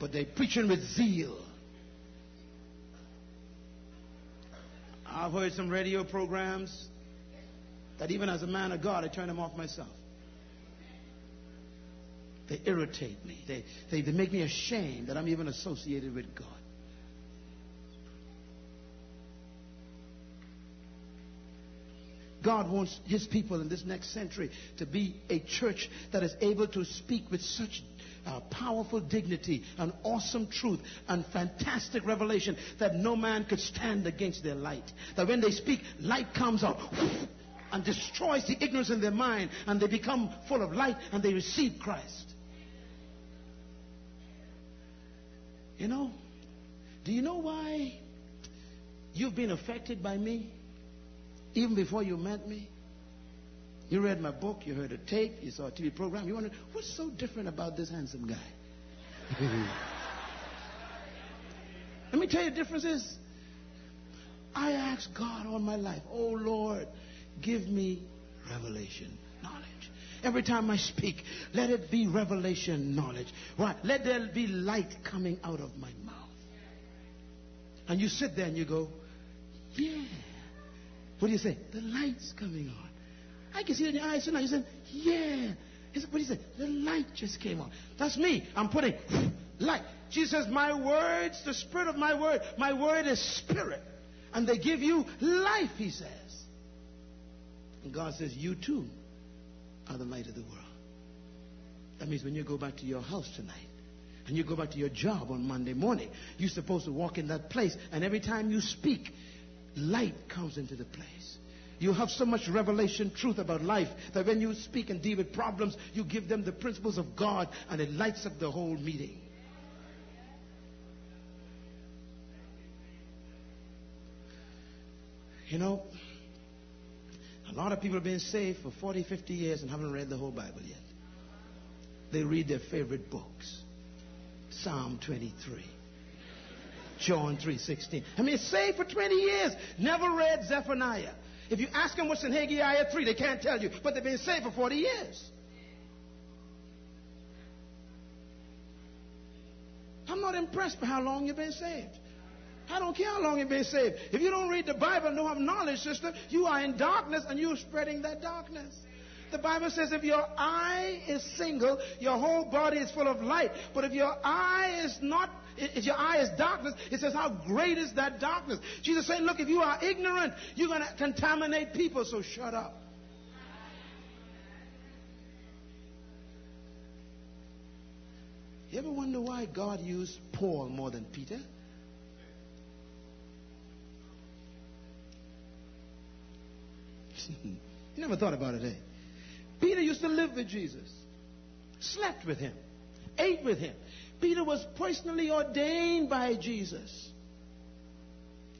But they're preaching with zeal. I've heard some radio programs that even as a man of God, I turn them off myself. They irritate me. They, they, they make me ashamed that I'm even associated with God. God wants his people in this next century to be a church that is able to speak with such uh, powerful dignity and awesome truth and fantastic revelation that no man could stand against their light. That when they speak, light comes out (laughs) and destroys the ignorance in their mind and they become full of light and they receive Christ. You know, do you know why you've been affected by me? Even before you met me, you read my book, you heard a tape, you saw a TV program, you wondered, what's so different about this handsome guy? (laughs) Let me tell you the difference is, I asked God all my life, oh Lord, give me revelation knowledge. Every time I speak, let it be revelation knowledge. Right? Let there be light coming out of my mouth. And you sit there and you go, yeah. What do you say? The light's coming on. I can see it in your eyes. So now you say, yeah. What do you say? The light just came on. That's me. I'm putting (sniffs) light. Jesus says, my words, the spirit of my word, my word is spirit. And they give you life, he says. And God says, you too are the light of the world. That means when you go back to your house tonight, and you go back to your job on Monday morning, you're supposed to walk in that place, and every time you speak, light comes into the place. You have so much revelation truth about life that when you speak and deal with problems, you give them the principles of God and it lights up the whole meeting. You know, a lot of people have been saved for 40, 50 years and haven't read the whole Bible yet. They read their favorite books. Psalm 23. John 3.16. I mean, saved for 20 years, never read Zephaniah. If you ask them what's in Haggai 3, they can't tell you, but they've been saved for 40 years. I'm not impressed by how long you've been saved. I don't care how long you've been saved. If you don't read the Bible and don't have knowledge, sister, you are in darkness and you're spreading that darkness. The Bible says if your eye is single, your whole body is full of light. But if your eye is not, if your eye is darkness, it says how great is that darkness. Jesus said, look, if you are ignorant, you're going to contaminate people, so shut up. You ever wonder why God used Paul more than Peter? (laughs) you never thought about it, eh? Peter used to live with Jesus, slept with him, ate with him. Peter was personally ordained by Jesus.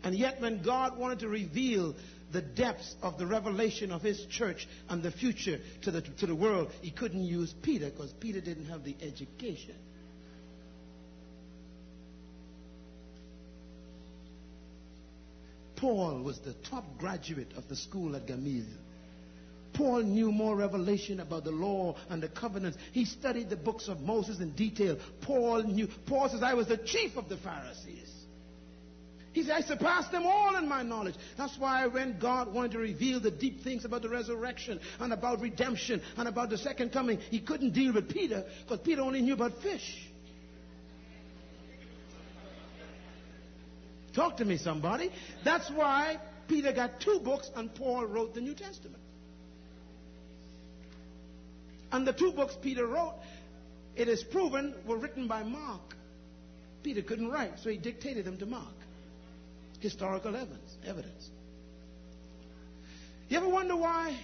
And yet, when God wanted to reveal the depths of the revelation of his church and the future to the, to the world, he couldn't use Peter because Peter didn't have the education. Paul was the top graduate of the school at Gamaliel. Paul knew more revelation about the law and the covenants. He studied the books of Moses in detail. Paul knew. Paul says, I was the chief of the Pharisees. He said, I surpassed them all in my knowledge. That's why when God wanted to reveal the deep things about the resurrection and about redemption and about the second coming, he couldn't deal with Peter because Peter only knew about fish. Talk to me, somebody. That's why Peter got two books and Paul wrote the New Testament. And the two books Peter wrote, it is proven, were written by Mark. Peter couldn't write, so he dictated them to Mark. Historical evidence. evidence. You ever wonder why,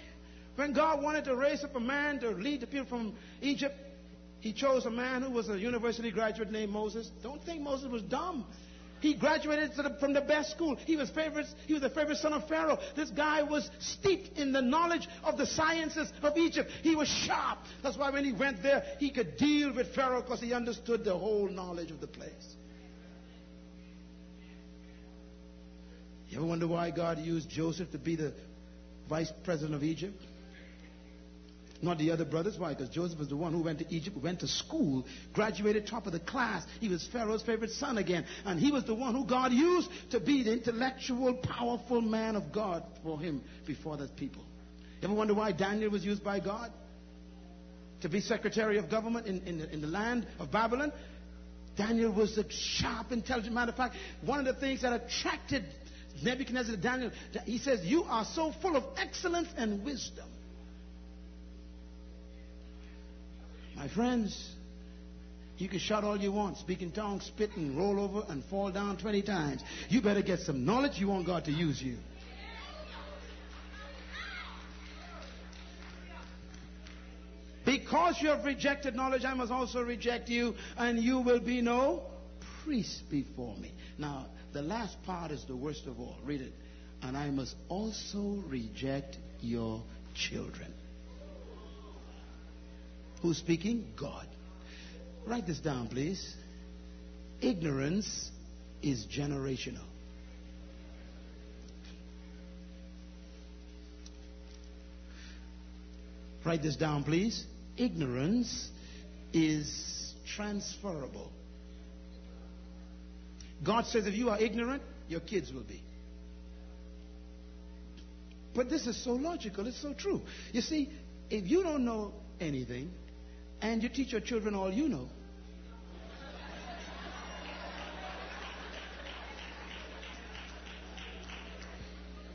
when God wanted to raise up a man to lead the people from Egypt, he chose a man who was a university graduate named Moses? Don't think Moses was dumb. He graduated from the best school. He was favorite, he was the favorite son of Pharaoh. This guy was steeped in the knowledge of the sciences of Egypt. He was sharp. That's why when he went there, he could deal with Pharaoh because he understood the whole knowledge of the place. You ever wonder why God used Joseph to be the vice president of Egypt? Not the other brothers. Why? Because Joseph was the one who went to Egypt, went to school, graduated top of the class. He was Pharaoh's favorite son again. And he was the one who God used to be the intellectual, powerful man of God for him before the people. Ever wonder why Daniel was used by God? To be secretary of government in, in, the, in the land of Babylon? Daniel was a sharp, intelligent matter of fact. One of the things that attracted Nebuchadnezzar to Daniel, he says, You are so full of excellence and wisdom. My friends, you can shout all you want, speak in tongues, spit and roll over and fall down 20 times. You better get some knowledge. You want God to use you. Because you have rejected knowledge, I must also reject you, and you will be no priest before me. Now, the last part is the worst of all. Read it. And I must also reject your children. Who's speaking? God. Write this down, please. Ignorance is generational. Write this down, please. Ignorance is transferable. God says if you are ignorant, your kids will be. But this is so logical, it's so true. You see, if you don't know anything and you teach your children all you know,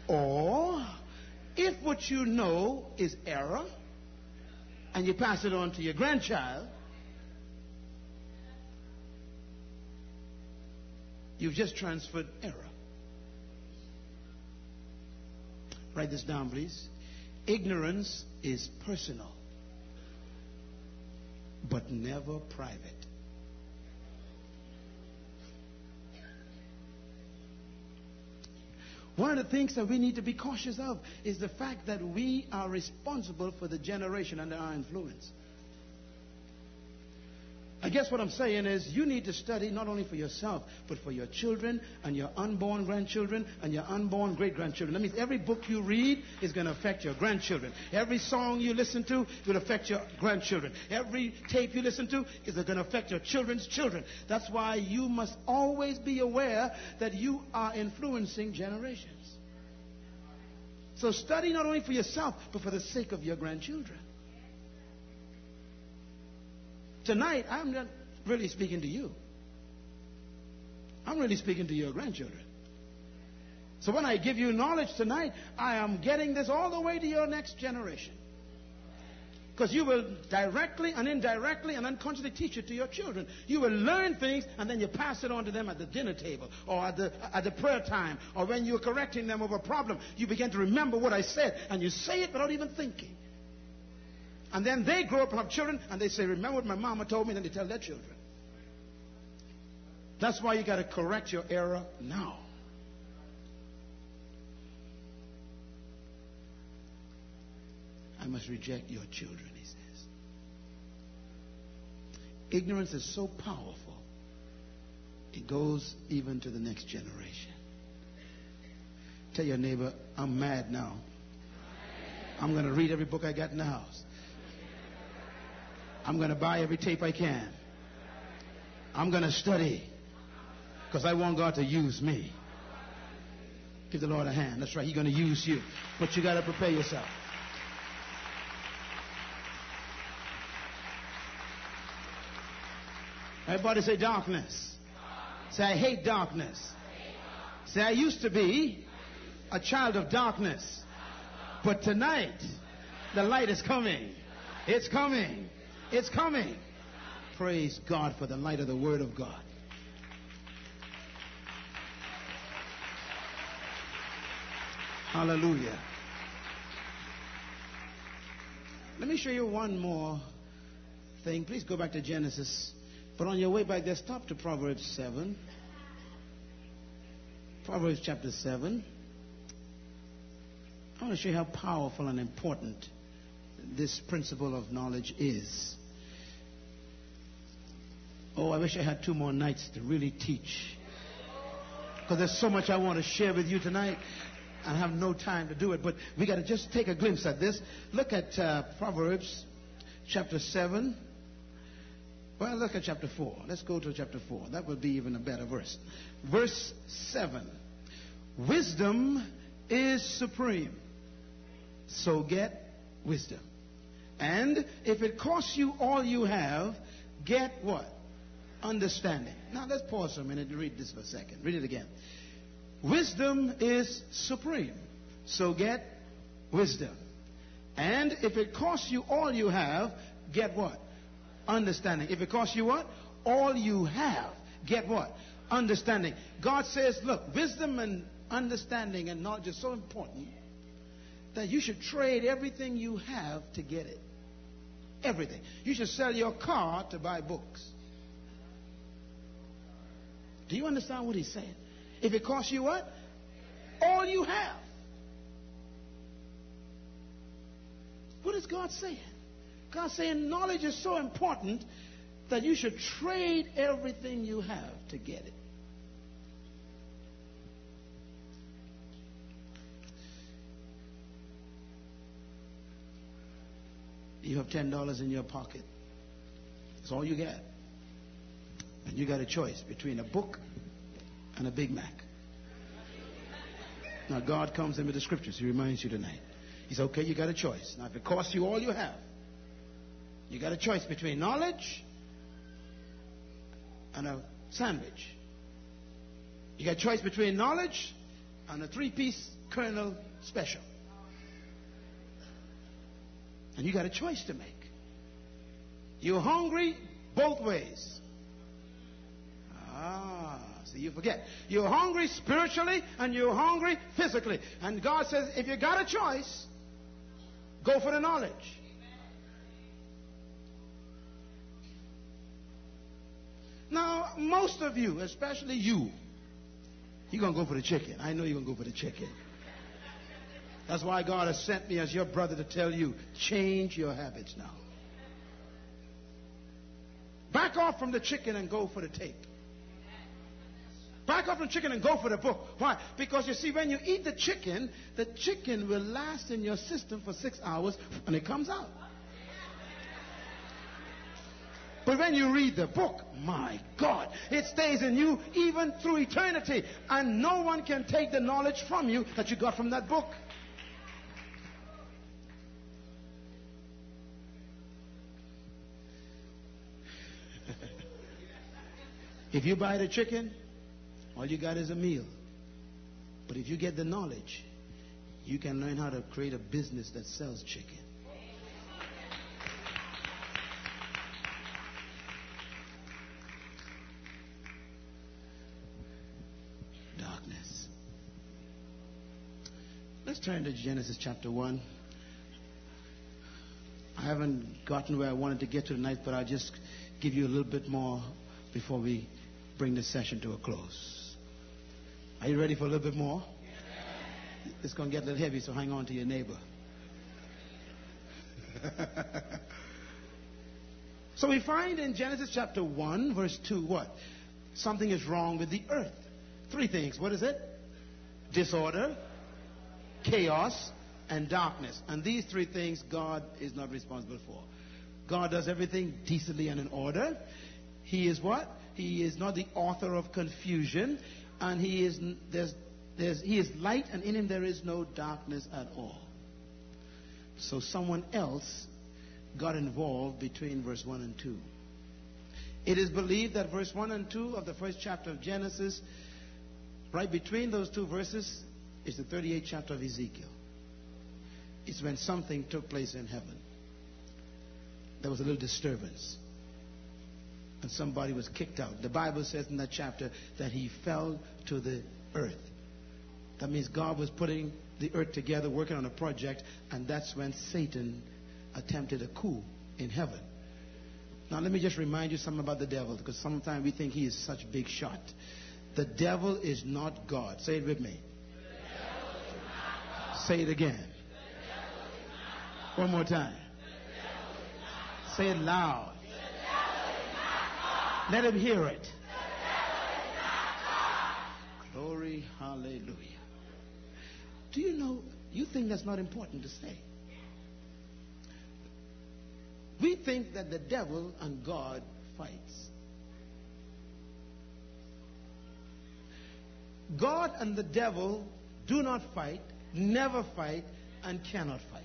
or if what you know is error and you pass it on to your grandchild, You've just transferred error. Write this down, please. Ignorance is personal, but never private. One of the things that we need to be cautious of is the fact that we are responsible for the generation under our influence. I guess what I'm saying is you need to study not only for yourself, but for your children and your unborn grandchildren and your unborn great grandchildren. That means every book you read is going to affect your grandchildren. Every song you listen to will affect your grandchildren. Every tape you listen to is going to affect your children's children. That's why you must always be aware that you are influencing generations. So study not only for yourself, but for the sake of your grandchildren. Tonight, I'm not really speaking to you. I'm really speaking to your grandchildren. So when I give you knowledge tonight, I am getting this all the way to your next generation. Because you will directly and indirectly and unconsciously teach it to your children. You will learn things and then you pass it on to them at the dinner table or at the, at the prayer time or when you're correcting them over a problem. You begin to remember what I said and you say it without even thinking. And then they grow up and have children and they say, Remember what my mama told me? And then they tell their children. That's why you got to correct your error now. I must reject your children, he says. Ignorance is so powerful, it goes even to the next generation. Tell your neighbor, I'm mad now. I'm going to read every book I got in the house. I'm going to buy every tape I can. I'm going to study because I want God to use me. Give the Lord a hand. That's right. He's going to use you. But you got to prepare yourself. Everybody say darkness. Say, I hate darkness. Say, I used to be a child of darkness. But tonight, the light is coming. It's coming. It's coming. Praise God for the light of the Word of God. Hallelujah. Let me show you one more thing. Please go back to Genesis. But on your way back there, stop to Proverbs 7. Proverbs chapter 7. I want to show you how powerful and important this principle of knowledge is. Oh, I wish I had two more nights to really teach. Because there's so much I want to share with you tonight. I have no time to do it, but we got to just take a glimpse at this. Look at uh, Proverbs chapter 7. Well, look at chapter 4. Let's go to chapter 4. That would be even a better verse. Verse 7. Wisdom is supreme. So get wisdom. And if it costs you all you have, get what? Understanding. Now let's pause for a minute and read this for a second. Read it again. Wisdom is supreme. So get wisdom. And if it costs you all you have, get what? Understanding. If it costs you what? All you have, get what? Understanding. God says, look, wisdom and understanding and knowledge is so important that you should trade everything you have to get it. Everything. You should sell your car to buy books. Do you understand what he's saying? If it costs you what? All you have. What is God saying? God's saying knowledge is so important that you should trade everything you have to get it. You have $10 in your pocket. That's all you get. And you got a choice between a book and a Big Mac. Now, God comes in with the scriptures. He reminds you tonight. He said, okay, you got a choice. Now, if it costs you all you have, you got a choice between knowledge and a sandwich. You got a choice between knowledge and a three piece Colonel special. And you got a choice to make. You're hungry both ways. Ah, see, you forget. You're hungry spiritually and you're hungry physically. And God says, if you got a choice, go for the knowledge. Now, most of you, especially you, you're going to go for the chicken. I know you're going to go for the chicken. That's why God has sent me as your brother to tell you change your habits now. Back off from the chicken and go for the tape. Back off from chicken and go for the book. Why? Because you see, when you eat the chicken, the chicken will last in your system for six hours and it comes out. But when you read the book, my God, it stays in you even through eternity. And no one can take the knowledge from you that you got from that book. (laughs) If you buy the chicken, all you got is a meal. But if you get the knowledge, you can learn how to create a business that sells chicken. Darkness. Let's turn to Genesis chapter 1. I haven't gotten where I wanted to get to tonight, but I'll just give you a little bit more before we bring this session to a close. Are you ready for a little bit more? It's going to get a little heavy, so hang on to your neighbor. (laughs) so we find in Genesis chapter 1, verse 2, what? Something is wrong with the earth. Three things. What is it? Disorder, chaos, and darkness. And these three things God is not responsible for. God does everything decently and in order. He is what? He is not the author of confusion, and he is there's, there's, he is light, and in him there is no darkness at all. So someone else got involved between verse 1 and 2. It is believed that verse 1 and 2 of the first chapter of Genesis, right between those two verses, is the 38th chapter of Ezekiel. It's when something took place in heaven. There was a little disturbance and somebody was kicked out. The Bible says in that chapter that he fell to the earth. That means God was putting the earth together, working on a project, and that's when Satan attempted a coup in heaven. Now, let me just remind you something about the devil, because sometimes we think he is such a big shot. The devil is not God. Say it with me. Say it again. One more time. Say it loud. Let him hear it. Glory, hallelujah. Do you know, you think that's not important to say. We think that the devil and God fights. God and the devil do not fight, never fight, and cannot fight.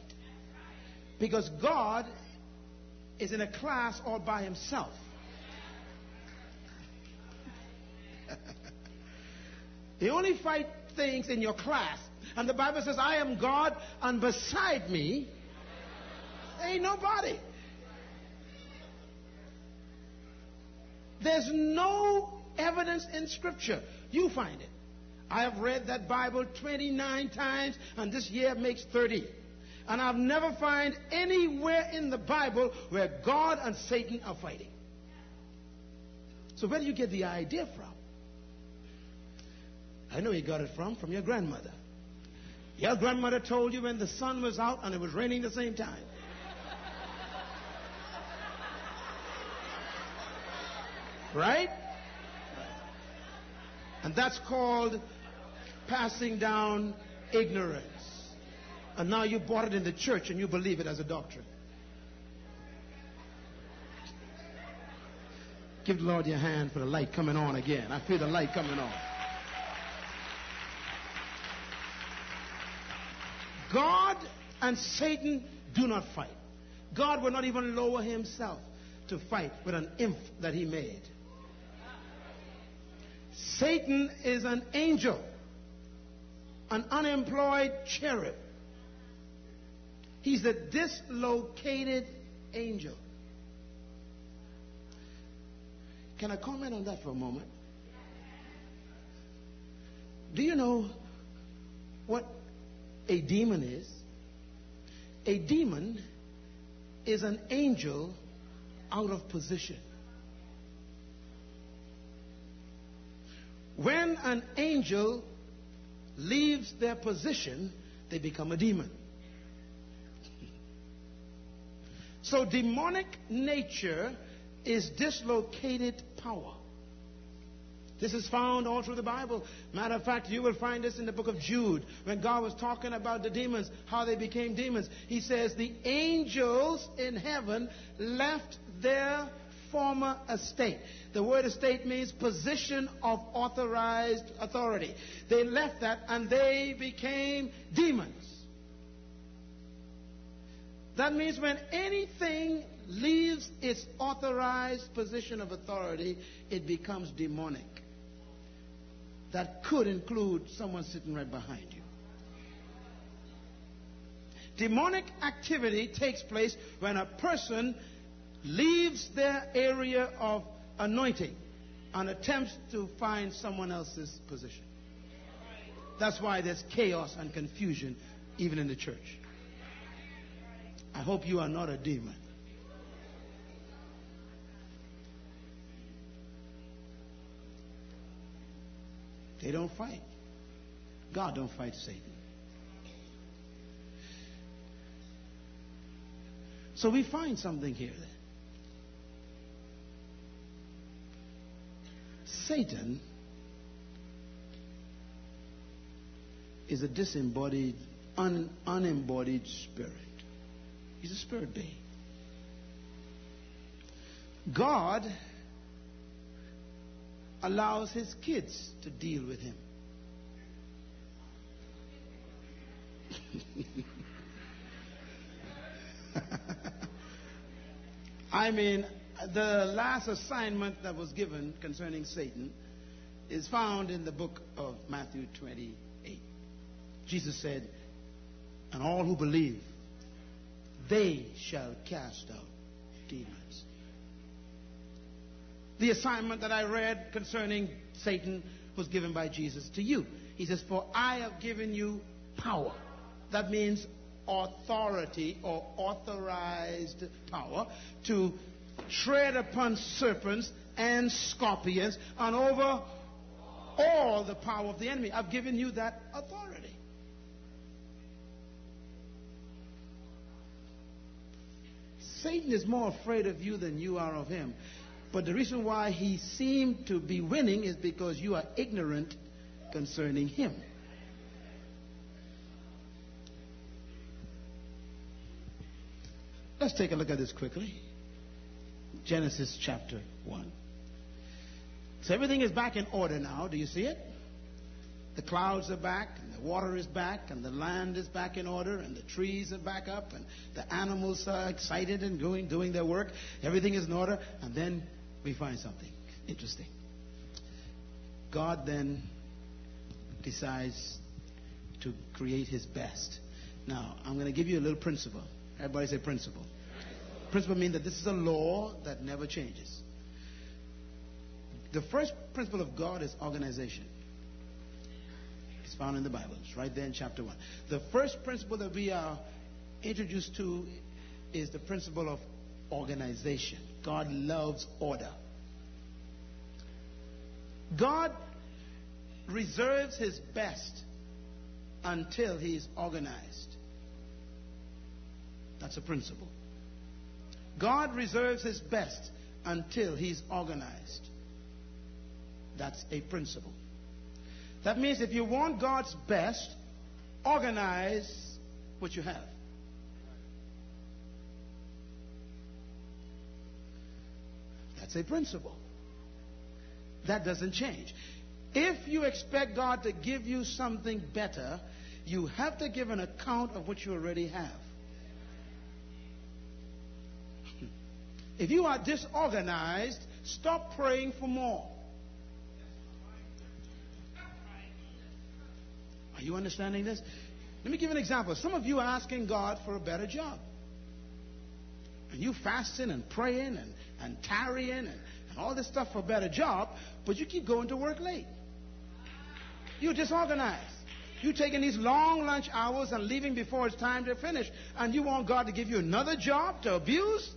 Because God is in a class all by himself. (laughs) he only fight things in your class. And the Bible says, I am God, and beside me ain't nobody. There's no evidence in Scripture. You find it. I have read that Bible 29 times, and this year makes 30. And I've never found anywhere in the Bible where God and Satan are fighting. So where do you get the idea from? I know you got it from from your grandmother. Your grandmother told you when the sun was out and it was raining the same time. Right? And that's called passing down ignorance. And now you bought it in the church and you believe it as a doctrine. Give the Lord your hand for the light coming on again. I feel the light coming on. God and Satan do not fight. God will not even lower himself to fight with an imp that he made. Satan is an angel, an unemployed cherub. He's a dislocated angel. Can I comment on that for a moment? Do you know what a demon is? A demon is an angel out of position. When an angel leaves their position, they become a demon. So, demonic nature is dislocated power. This is found all through the Bible. Matter of fact, you will find this in the book of Jude when God was talking about the demons, how they became demons. He says, The angels in heaven left their former estate. The word estate means position of authorized authority. They left that and they became demons. That means when anything leaves its authorized position of authority, it becomes demonic. That could include someone sitting right behind you. Demonic activity takes place when a person leaves their area of anointing and attempts to find someone else's position. That's why there's chaos and confusion even in the church. I hope you are not a demon. They don't fight. God don't fight Satan. So we find something here then. Satan is a disembodied, un, unembodied spirit. He's a spirit being. God allows his kids to deal with him. (laughs) I mean, the last assignment that was given concerning Satan is found in the book of Matthew 28. Jesus said, And all who believe they shall cast out demons. The assignment that I read concerning Satan was given by Jesus to you. He says, For I have given you power. That means authority or authorized power to tread upon serpents and scorpions and over all the power of the enemy. I've given you that authority. Satan is more afraid of you than you are of him. But the reason why he seemed to be winning is because you are ignorant concerning him. Let's take a look at this quickly. Genesis chapter 1. So everything is back in order now. Do you see it? The clouds are back, and the water is back, and the land is back in order, and the trees are back up, and the animals are excited and going, doing their work. Everything is in order. And then we find something interesting. God then decides to create his best. Now, I'm going to give you a little principle. Everybody say principle. Principle means that this is a law that never changes. The first principle of God is organization. It's found in the Bible. It's right there in chapter 1. The first principle that we are introduced to is the principle of organization. God loves order. God reserves his best until he's organized. That's a principle. God reserves his best until he's organized. That's a principle. That means if you want God's best, organize what you have. That's a principle. That doesn't change. If you expect God to give you something better, you have to give an account of what you already have. (laughs) If you are disorganized, stop praying for more. Are you understanding this? Let me give an example. Some of you are asking God for a better job. And you fasting and praying and, and tarrying and, and all this stuff for a better job, but you keep going to work late. You're disorganized. You're taking these long lunch hours and leaving before it's time to finish. And you want God to give you another job to abuse?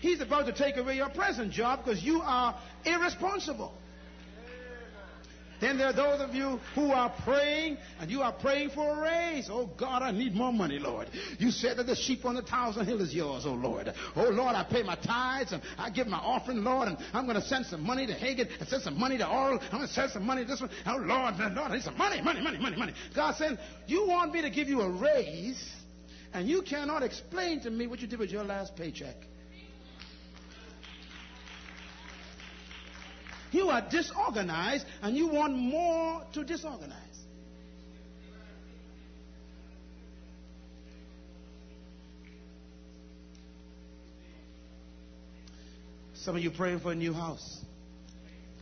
He's about to take away your present job because you are irresponsible. Then there are those of you who are praying and you are praying for a raise. Oh God, I need more money, Lord. You said that the sheep on the thousand hill is yours, oh Lord. Oh Lord, I pay my tithes and I give my offering, Lord, and I'm going to send some money to Hagin and send some money to Oral. I'm going to send some money to this one. Oh Lord, Lord, I need some money, money, money, money, money. God said, you want me to give you a raise and you cannot explain to me what you did with your last paycheck. You are disorganized and you want more to disorganize. Some of you praying for a new house.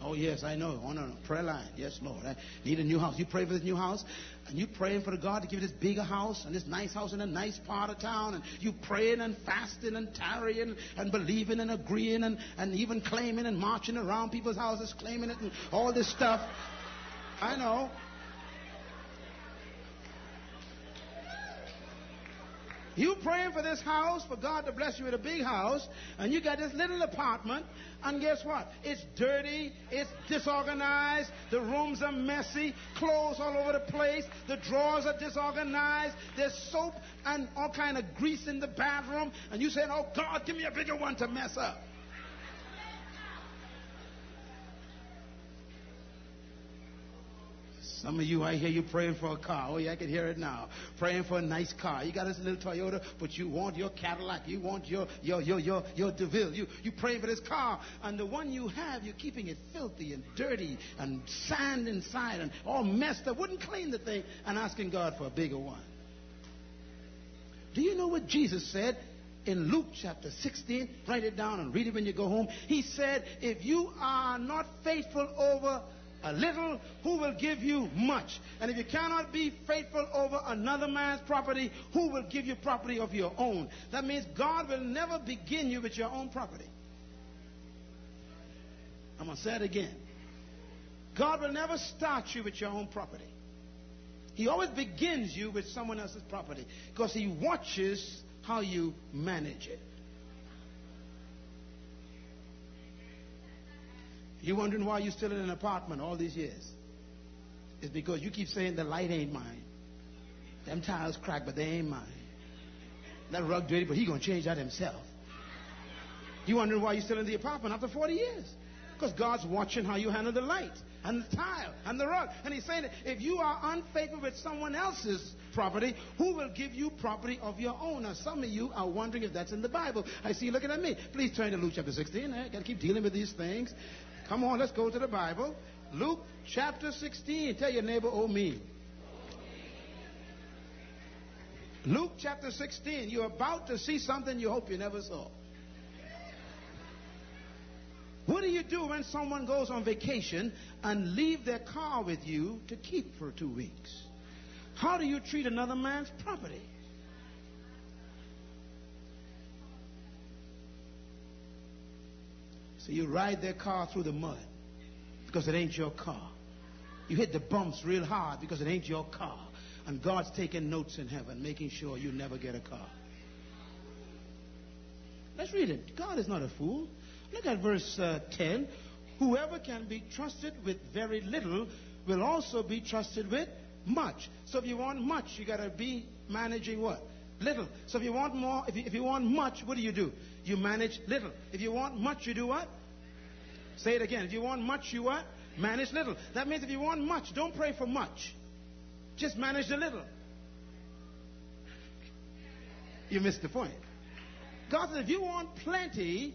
Oh, yes, I know. On a prayer line. Yes, Lord. I need a new house. You pray for this new house, and you praying for the God to give you this bigger house and this nice house in a nice part of town, and you praying and fasting and tarrying and believing and agreeing and, and even claiming and marching around people's houses, claiming it and all this stuff. I know. You praying for this house, for God to bless you with a big house, and you got this little apartment, and guess what? It's dirty, it's disorganized, the rooms are messy, clothes all over the place, the drawers are disorganized, there's soap and all kind of grease in the bathroom, and you saying, Oh God, give me a bigger one to mess up. Some of you, I hear you praying for a car. Oh, yeah, I can hear it now. Praying for a nice car. You got this little Toyota, but you want your Cadillac. You want your your your your your DeVille. You you praying for this car, and the one you have, you're keeping it filthy and dirty and sand inside and all messed up. Wouldn't clean the thing, and asking God for a bigger one. Do you know what Jesus said? in Luke chapter 16. Write it down and read it when you go home. He said, If you are not faithful over a little, who will give you much? And if you cannot be faithful over another man's property, who will give you property of your own? That means God will never begin you with your own property. I'm going to say it again. God will never start you with your own property. He always begins you with someone else's property because he watches how you manage it. You're wondering why you're still in an apartment all these years. It's because you keep saying the light ain't mine. Them tiles cracked, but they ain't mine. That rug dirty, but he gonna change that himself. You wondering why you're still in the apartment after 40 years? Because God's watching how you handle the light and the tile and the rug. And he's saying if you are unfaithful with someone else's property, who will give you property of your own? Now, some of you are wondering if that's in the Bible. I see you looking at me. Please turn to Luke chapter 16. I got to keep dealing with these things. Come on, let's go to the Bible. Luke chapter 16. Tell your neighbor, oh me. Luke chapter 16. You're about to see something you hope you never saw. What do you do when someone goes on vacation and leave their car with you to keep for two weeks? How do you treat another man's property? So you ride their car through the mud because it ain't your car. You hit the bumps real hard because it ain't your car. And God's taking notes in heaven, making sure you never get a car. Let's read it. God is not a fool. Look at verse uh, 10. Whoever can be trusted with very little will also be trusted with much. So if you want much, you got to be managing what? Little. So if you want more, if you, if you want much, what do you do? You manage little. If you want much, you do what? Say it again. If you want much, you what? Manage little. That means if you want much, don't pray for much. Just manage the little. You missed the point. God says, if you want plenty,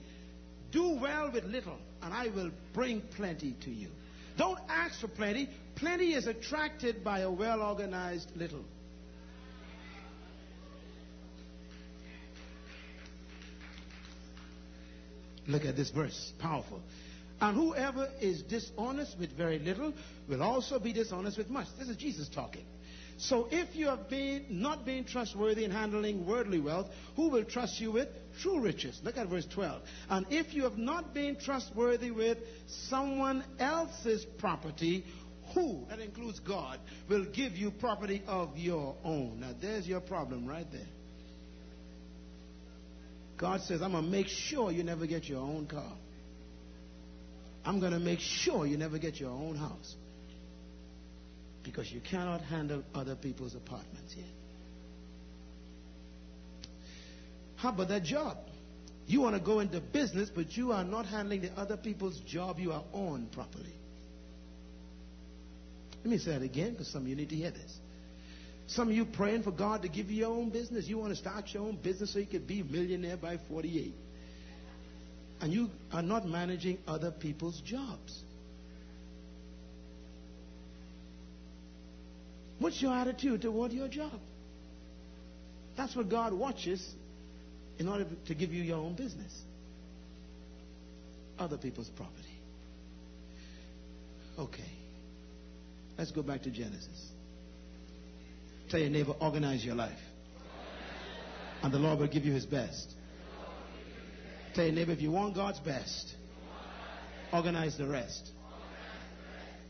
do well with little, and I will bring plenty to you. Don't ask for plenty. Plenty is attracted by a well organized little. Look at this verse. Powerful. And whoever is dishonest with very little will also be dishonest with much. This is Jesus talking. So if you have been not been trustworthy in handling worldly wealth, who will trust you with true riches? Look at verse 12. And if you have not been trustworthy with someone else's property, who, that includes God, will give you property of your own? Now there's your problem right there. God says, I'm going to make sure you never get your own car. I'm going to make sure you never get your own house. Because you cannot handle other people's apartments yet. How about that job? You want to go into business, but you are not handling the other people's job you are on properly. Let me say that again because some of you need to hear this. Some of you praying for God to give you your own business. You want to start your own business so you could be a millionaire by 48 and you are not managing other people's jobs. What's your attitude toward your job? That's what God watches in order to give you your own business. Other people's property. Okay. Let's go back to Genesis. Tell your neighbor, organize your life. And the Lord will give you his best. Tell your neighbor, if you want God's best, organize the rest.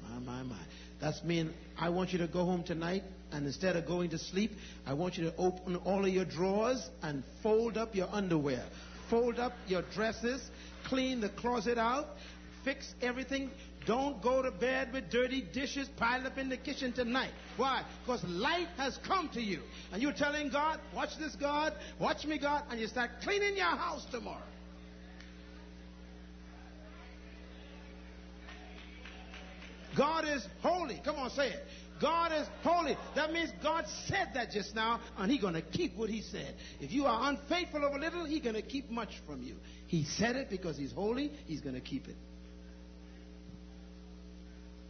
My, my, my. That's mean I want you to go home tonight and instead of going to sleep, I want you to open all of your drawers and fold up your underwear. Fold up your dresses, clean the closet out, fix everything. Don't go to bed with dirty dishes piled up in the kitchen tonight. Why? Because light has come to you. And you're telling God, watch this, God, watch me, God, and you start cleaning your house tomorrow. God is holy. Come on, say it. God is holy. That means God said that just now, and He's going to keep what He said. If you are unfaithful over little, He's going to keep much from you. He said it because He's holy, He's going to keep it.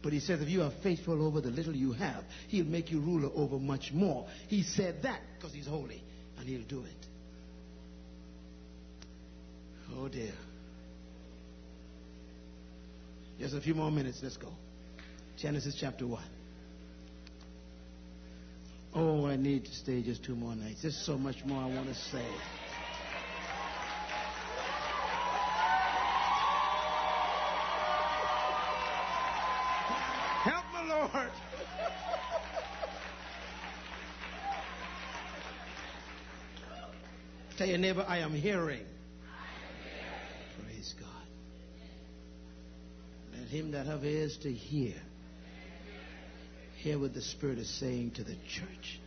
But He says, if you are faithful over the little you have, He'll make you ruler over much more. He said that because He's holy, and He'll do it. Oh dear. Just a few more minutes. Let's go. Genesis chapter 1. Oh, I need to stay just two more nights. There's so much more I want to say. Tell your neighbor, I am hearing. Praise God. Let him that have ears to hear hear what the Spirit is saying to the church.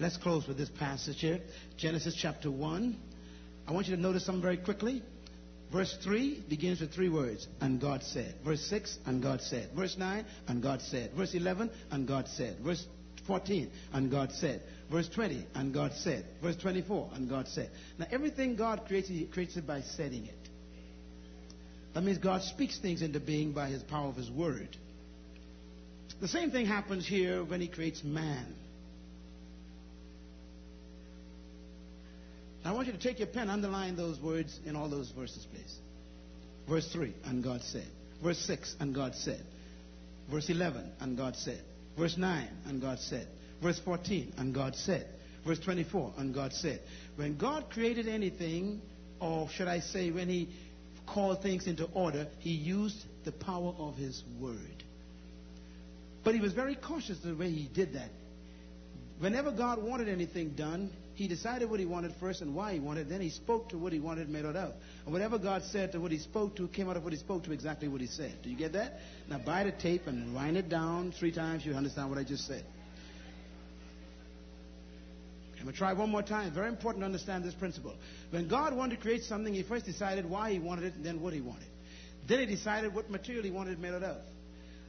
Let's close with this passage here Genesis chapter 1. I want you to notice something very quickly. Verse 3 begins with three words, and God said. Verse 6, and God said. Verse 9, and God said. Verse 11, and God said. Verse 14, and God said. Verse 20, and God said. Verse 24, and God said. Now, everything God creates, He creates it by setting it. That means God speaks things into being by His power of His word. The same thing happens here when He creates man. I want you to take your pen, underline those words in all those verses, please. Verse 3, and God said. Verse 6, and God said. Verse 11, and God said. Verse 9, and God said. Verse 14, and God said. Verse 24, and God said. When God created anything, or should I say, when He called things into order, He used the power of His Word. But He was very cautious the way He did that. Whenever God wanted anything done, he decided what he wanted first and why he wanted. Then he spoke to what he wanted and made it out. And whatever God said to what he spoke to came out of what he spoke to exactly what he said. Do you get that? Now buy the tape and wind it down three times. You understand what I just said. I'm going to try one more time. Very important to understand this principle. When God wanted to create something, he first decided why he wanted it and then what he wanted. Then he decided what material he wanted it made it of.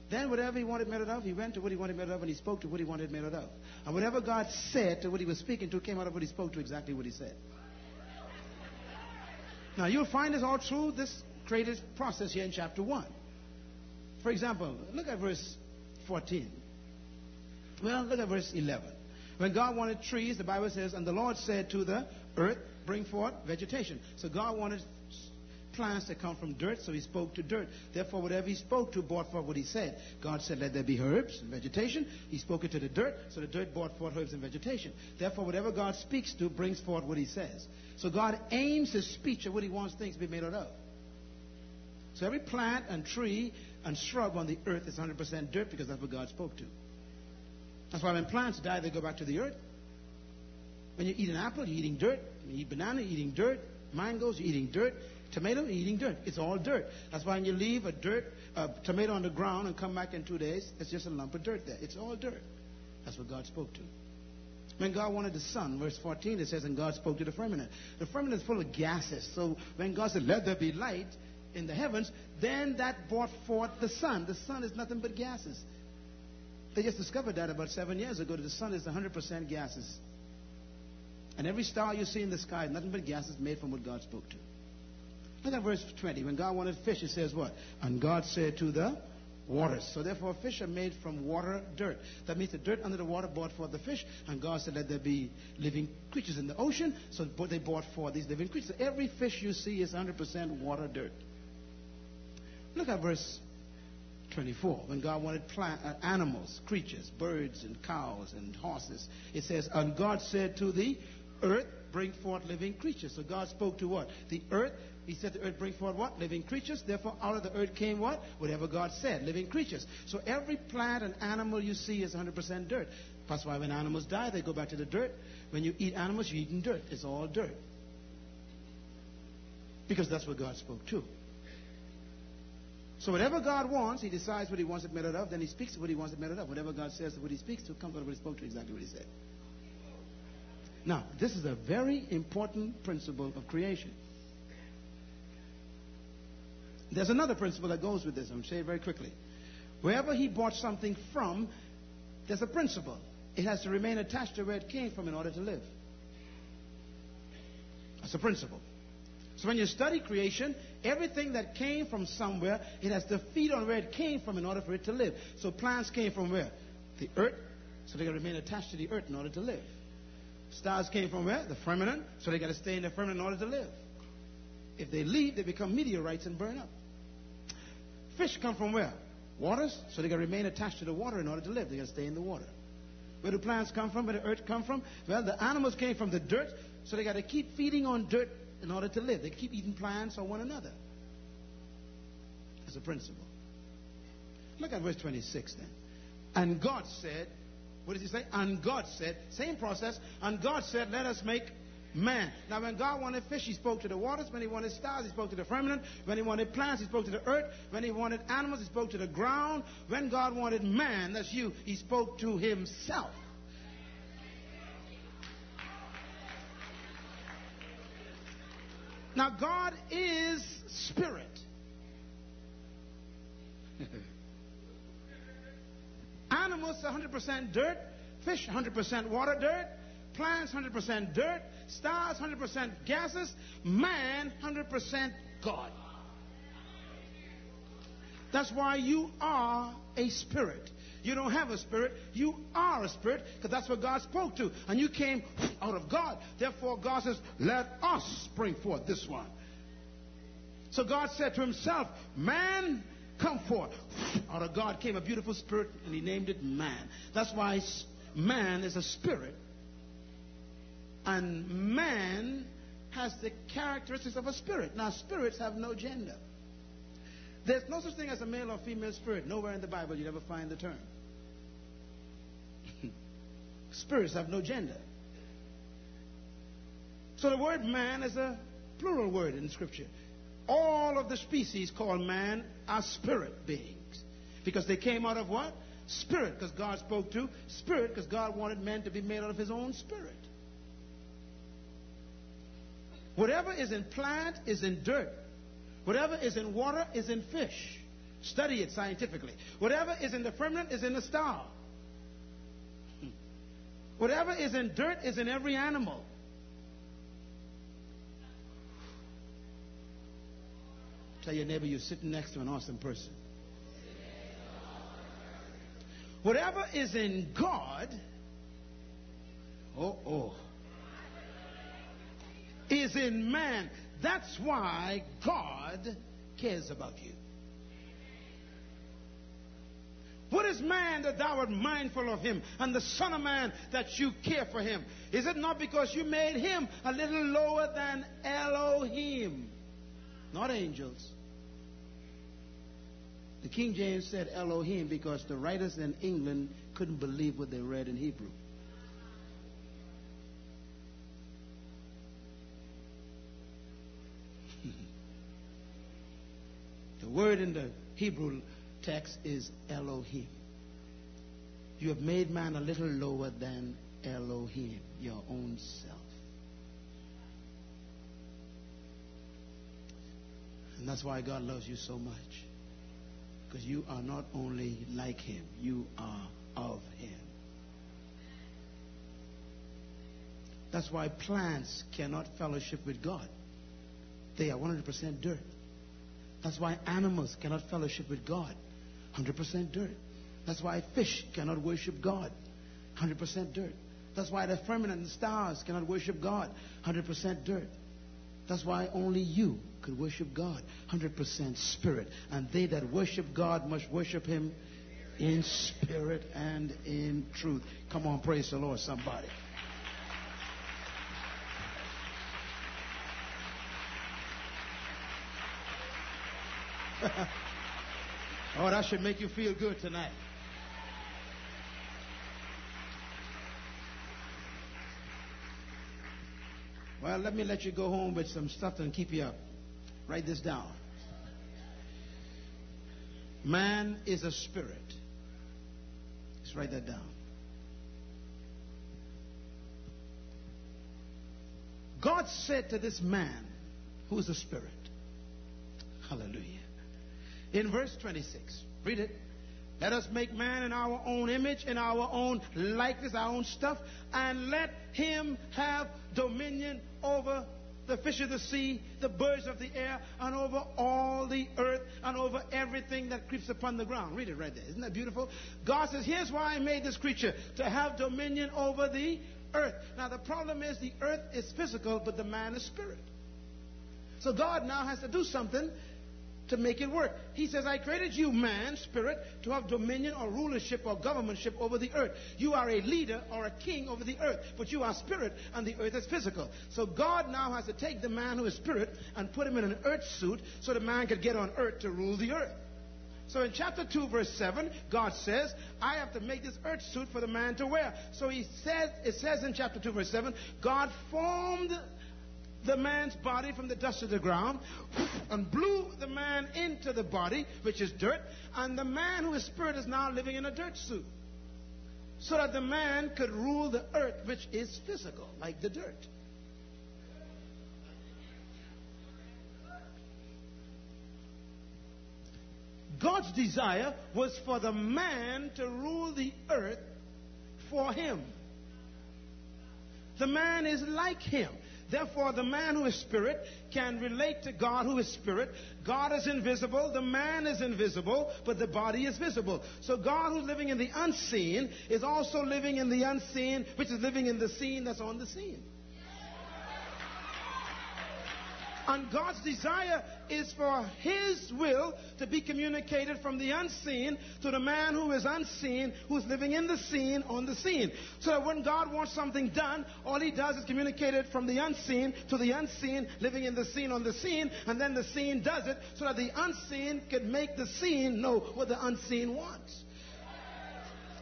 Then whatever he wanted made it of, he went to what he wanted made it of and he spoke to what he wanted made it of. And whatever God said to what he was speaking to came out of what he spoke to exactly what he said. Now you'll find this all through this creative process here in chapter 1. For example, look at verse 14. Well, look at verse 11. When God wanted trees, the Bible says, and the Lord said to the earth, bring forth vegetation. So God wanted plants that come from dirt, so he spoke to dirt. Therefore, whatever he spoke to brought forth what he said. God said, Let there be herbs and vegetation. He spoke it to the dirt, so the dirt brought forth herbs and vegetation. Therefore, whatever God speaks to brings forth what he says. So God aims his speech at what he wants things to be made out of. So every plant and tree and shrub on the earth is 100% dirt because that's what God spoke to. That's why when plants die, they go back to the earth. When you eat an apple, you're eating dirt. When you eat banana, you're eating dirt. Mangoes, you're eating dirt. Tomato, you're eating dirt. It's all dirt. That's why when you leave a dirt, a tomato on the ground and come back in two days, it's just a lump of dirt there. It's all dirt. That's what God spoke to. When God wanted the sun, verse 14, it says, and God spoke to the firmament. The firmament is full of gases. So when God said, let there be light in the heavens, then that brought forth the sun. The sun is nothing but gases. They just discovered that about seven years ago, that the sun is 100% gases. And every star you see in the sky is nothing but gases made from what God spoke to. Look at verse 20. When God wanted fish, He says what? And God said to the waters. So therefore, fish are made from water, dirt. That means the dirt under the water brought forth the fish. And God said, let there be living creatures in the ocean. So they brought forth these living creatures. Every fish you see is 100% water, dirt. Look at verse 24. When God wanted plant, uh, animals, creatures, birds and cows and horses, it says, and God said to the earth, bring forth living creatures. So God spoke to what? The earth he said the earth bring forth what? Living creatures. Therefore, out of the earth came what? Whatever God said, living creatures. So every plant and animal you see is 100% dirt. That's why when animals die, they go back to the dirt. When you eat animals, you're eating dirt. It's all dirt. Because that's what God spoke to. So whatever God wants, He decides what He wants it made out of. Then He speaks what He wants it made out of. Whatever God says, what He speaks to comes out of what He spoke to, exactly what He said. Now, this is a very important principle of creation. There's another principle that goes with this. I'm going to say it very quickly. Wherever he bought something from, there's a principle. It has to remain attached to where it came from in order to live. That's a principle. So when you study creation, everything that came from somewhere, it has to feed on where it came from in order for it to live. So plants came from where? The earth. So they got to remain attached to the earth in order to live. Stars came from where? The firmament. So they got to stay in the firmament in order to live. If they leave, they become meteorites and burn up. Fish come from where? Waters, so they got to remain attached to the water in order to live. They got to stay in the water. Where do plants come from? Where the earth come from? Well, the animals came from the dirt, so they got to keep feeding on dirt in order to live. They keep eating plants on one another. That's a principle. Look at verse 26 then. And God said, what does he say? And God said, same process, and God said, let us make man. Now, when God wanted fish, he spoke to the waters. When he wanted stars, he spoke to the firmament. When he wanted plants, he spoke to the earth. When he wanted animals, he spoke to the ground. When God wanted man, that's you, he spoke to himself. Now, God is spirit. (laughs) Animals 100% dirt, fish 100% water dirt, plants 100% dirt, stars 100% gases, man 100% God. That's why you are a spirit. You don't have a spirit, you are a spirit, because that's what God spoke to. And you came out of God. Therefore, God says, Let us bring forth this one. So God said to himself, Man, come forth. Out of God came a beautiful spirit, and he named it man. That's why man is a spirit. And man has the characteristics of a spirit. Now, spirits have no gender. There's no such thing as a male or female spirit. Nowhere in the Bible you ever find the term. Spirits have no gender. So the word man is a plural word in Scripture. All of the species called man are spirit beings. Because they came out of what? Spirit, because God spoke to. Spirit, because God wanted man to be made out of his own spirit. Whatever is in plant is in dirt. Whatever is in water is in fish. Study it scientifically. Whatever is in the firmament is in the star. Whatever is in dirt is in every animal. Tell your neighbor you're sitting next to an awesome person. Whatever is in God, oh, oh, is in man. That's why God cares about you. What is man that thou art mindful of him, and the Son of Man that you care for him? Is it not because you made him a little lower than Elohim? Not angels. The King James said Elohim because the writers in England couldn't believe what they read in Hebrew. (laughs) the word in the Hebrew text is Elohim. You have made man a little lower than Elohim, your own self. And that's why God loves you so much. Because you are not only like him, you are of him. That's why plants cannot fellowship with God. They are 100% dirt. That's why animals cannot fellowship with God. 100% dirt. That's why fish cannot worship God. 100% dirt. That's why the firmament and stars cannot worship God. 100% dirt. That's why only you could worship God. 100% spirit. And they that worship God must worship Him in spirit and in truth. Come on, praise the Lord, somebody. (laughs) Oh, that should make you feel good tonight. Well, let me let you go home with some stuff to keep you up. Write this down. Man is a spirit. Let's write that down. God said to this man, who is a spirit, Hallelujah in verse 26. Read it. Let us make man in our own image, in our own likeness, our own stuff, and let him have dominion over the fish of the sea, the birds of the air, and over all the earth, and over everything that creeps upon the ground. Read it right there. Isn't that beautiful? God says, Here's why I made this creature to have dominion over the earth. Now, the problem is the earth is physical, but the man is spirit. So God now has to do something to make it work. He says, I created you, man, spirit, to have dominion or rulership or governmentship over the earth. You are a leader or a king over the earth, but you are spirit and the earth is physical. So God now has to take the man who is spirit and put him in an earth suit so the man could get on earth to rule the earth. So in chapter 2, verse 7, God says, I have to make this earth suit for the man to wear. So he says, it says in chapter 2, verse 7, God formed the man's body from the dust of the ground and blew the man into the body, which is dirt, and the man who is spirit is now living in a dirt suit. So that the man could rule the earth, which is physical, like the dirt. God's desire was for the man to rule the earth for him. The man is like him. Therefore, the man who is spirit can relate to God who is spirit. God is invisible, the man is invisible, but the body is visible. So God who's living in the unseen is also living in the unseen, which is living in the scene that's on the scene. And God's desire is for His will to be communicated from the unseen to the man who is unseen, who's living in the scene on the scene. So that when God wants something done, all He does is communicate it from the unseen to the unseen, living in the scene on the scene, and then the scene does it so that the unseen can make the scene know what the unseen wants.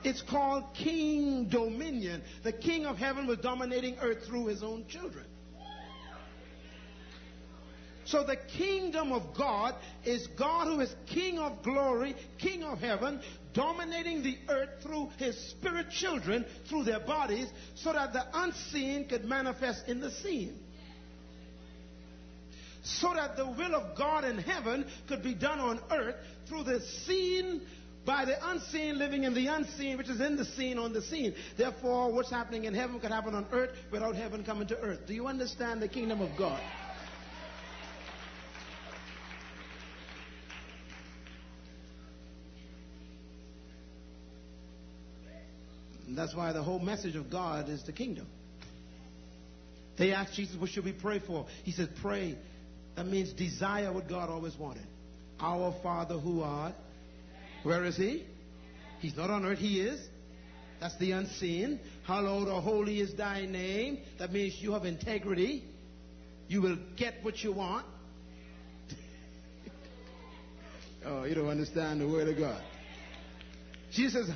It's called king dominion. The king of heaven was dominating earth through his own children. So the kingdom of God is God who is King of glory, King of heaven, dominating the earth through his spirit children, through their bodies, so that the unseen could manifest in the seen. So that the will of God in heaven could be done on earth through the seen by the unseen living in the unseen, which is in the seen on the seen. Therefore, what's happening in heaven could happen on earth without heaven coming to earth. Do you understand the kingdom of God? And that's why the whole message of God is the kingdom. They asked Jesus, What should we pray for? He said, Pray. That means desire what God always wanted. Our Father who art. Where is He? He's not on earth, He is. That's the unseen. Hallowed or holy is thy name. That means you have integrity. You will get what you want. (laughs) oh, you don't understand the word of God. Jesus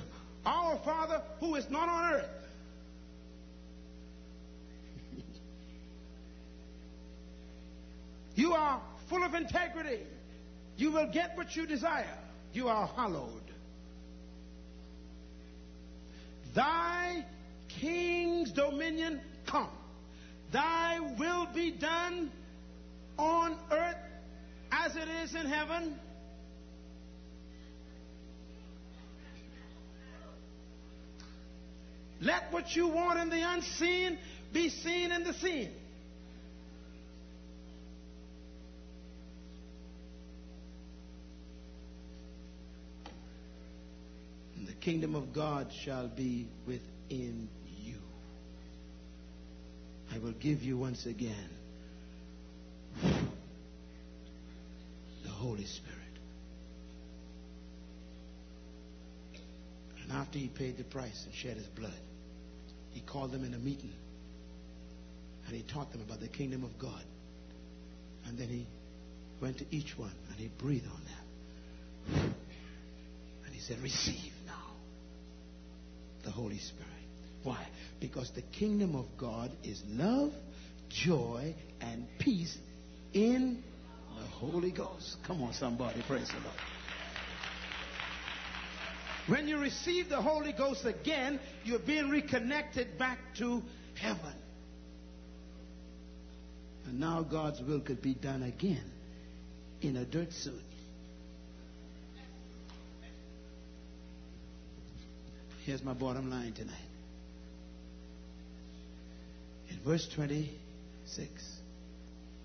our Father who is not on earth. you are full of integrity. You will get what you desire. You are hallowed. Thy king's dominion come. Thy will be done on earth as it is in heaven. Let what you want in the unseen be seen in the seen. And the kingdom of God shall be within you. I will give you once again the Holy Spirit. And after he paid the price and shed his blood, he called them in a meeting and he taught them about the kingdom of God. And then he went to each one and he breathed on them. And he said, Receive now the Holy Spirit. Why? Because the kingdom of God is love, joy, and peace in the Holy Ghost. Come on, somebody, praise the Lord. When you receive the Holy Ghost again, you're being reconnected back to heaven. And now God's will could be done again in a dirt suit. Here's my bottom line tonight. In verse 26,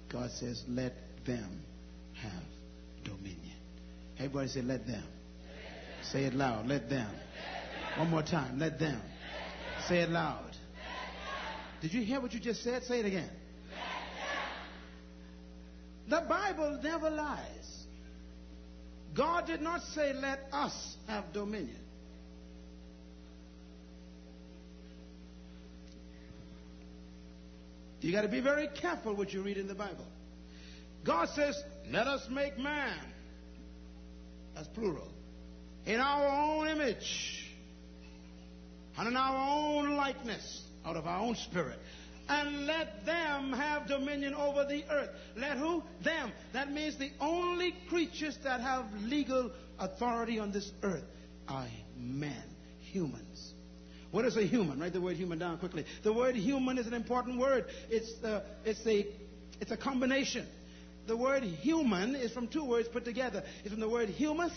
God says, Let them have dominion. Everybody say, Let them. Say it loud. Let them. One more time. Let them. Say it loud. Did you hear what you just said? Say it again. The Bible never lies. God did not say, let us have dominion. You got to be very careful what you read in the Bible. God says, let us make man. That's plural in our own image and in our own likeness, out of our own spirit. And let them have dominion over the earth. Let who? Them. That means the only creatures that have legal authority on this earth are men, humans. What is a human? Write the word human down quickly. The word human is an important word. It's, uh, it's, a, it's a combination. The word human is from two words put together. It's from the word humus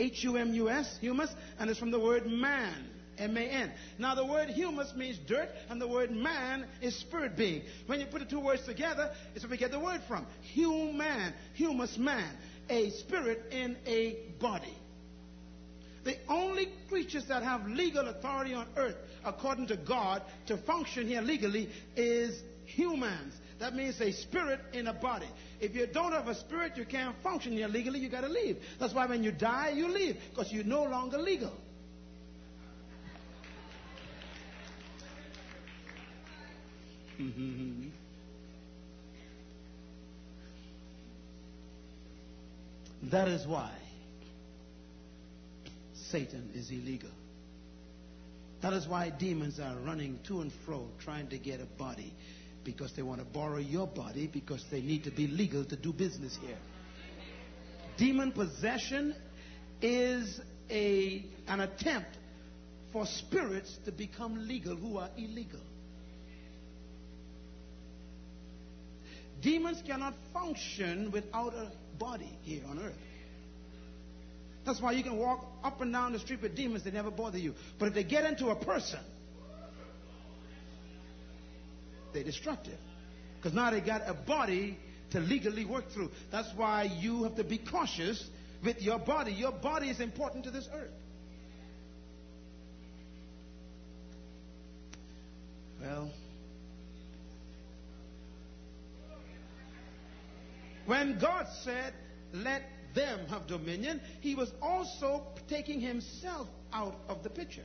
H U M U S, humus, and it's from the word man. M-A-N. Now the word humus means dirt, and the word man is spirit being. When you put the two words together, it's where we get the word from. Human, humus man, a spirit in a body. The only creatures that have legal authority on earth, according to God, to function here legally is humans. That means a spirit in a body. If you don't have a spirit, you can't function here legally, you got to leave. That's why when you die, you leave, because you're no longer legal. Mm-hmm. That is why Satan is illegal. That is why demons are running to and fro trying to get a body because they want to borrow your body because they need to be legal to do business here. Demon possession is a, an attempt for spirits to become legal who are illegal. Demons cannot function without a body here on earth. That's why you can walk up and down the street with demons, they never bother you. But if they get into a person, they're destructive. Because now they got a body to legally work through. That's why you have to be cautious with your body. Your body is important to this earth. Well, when God said, let them have dominion, he was also taking himself out of the picture.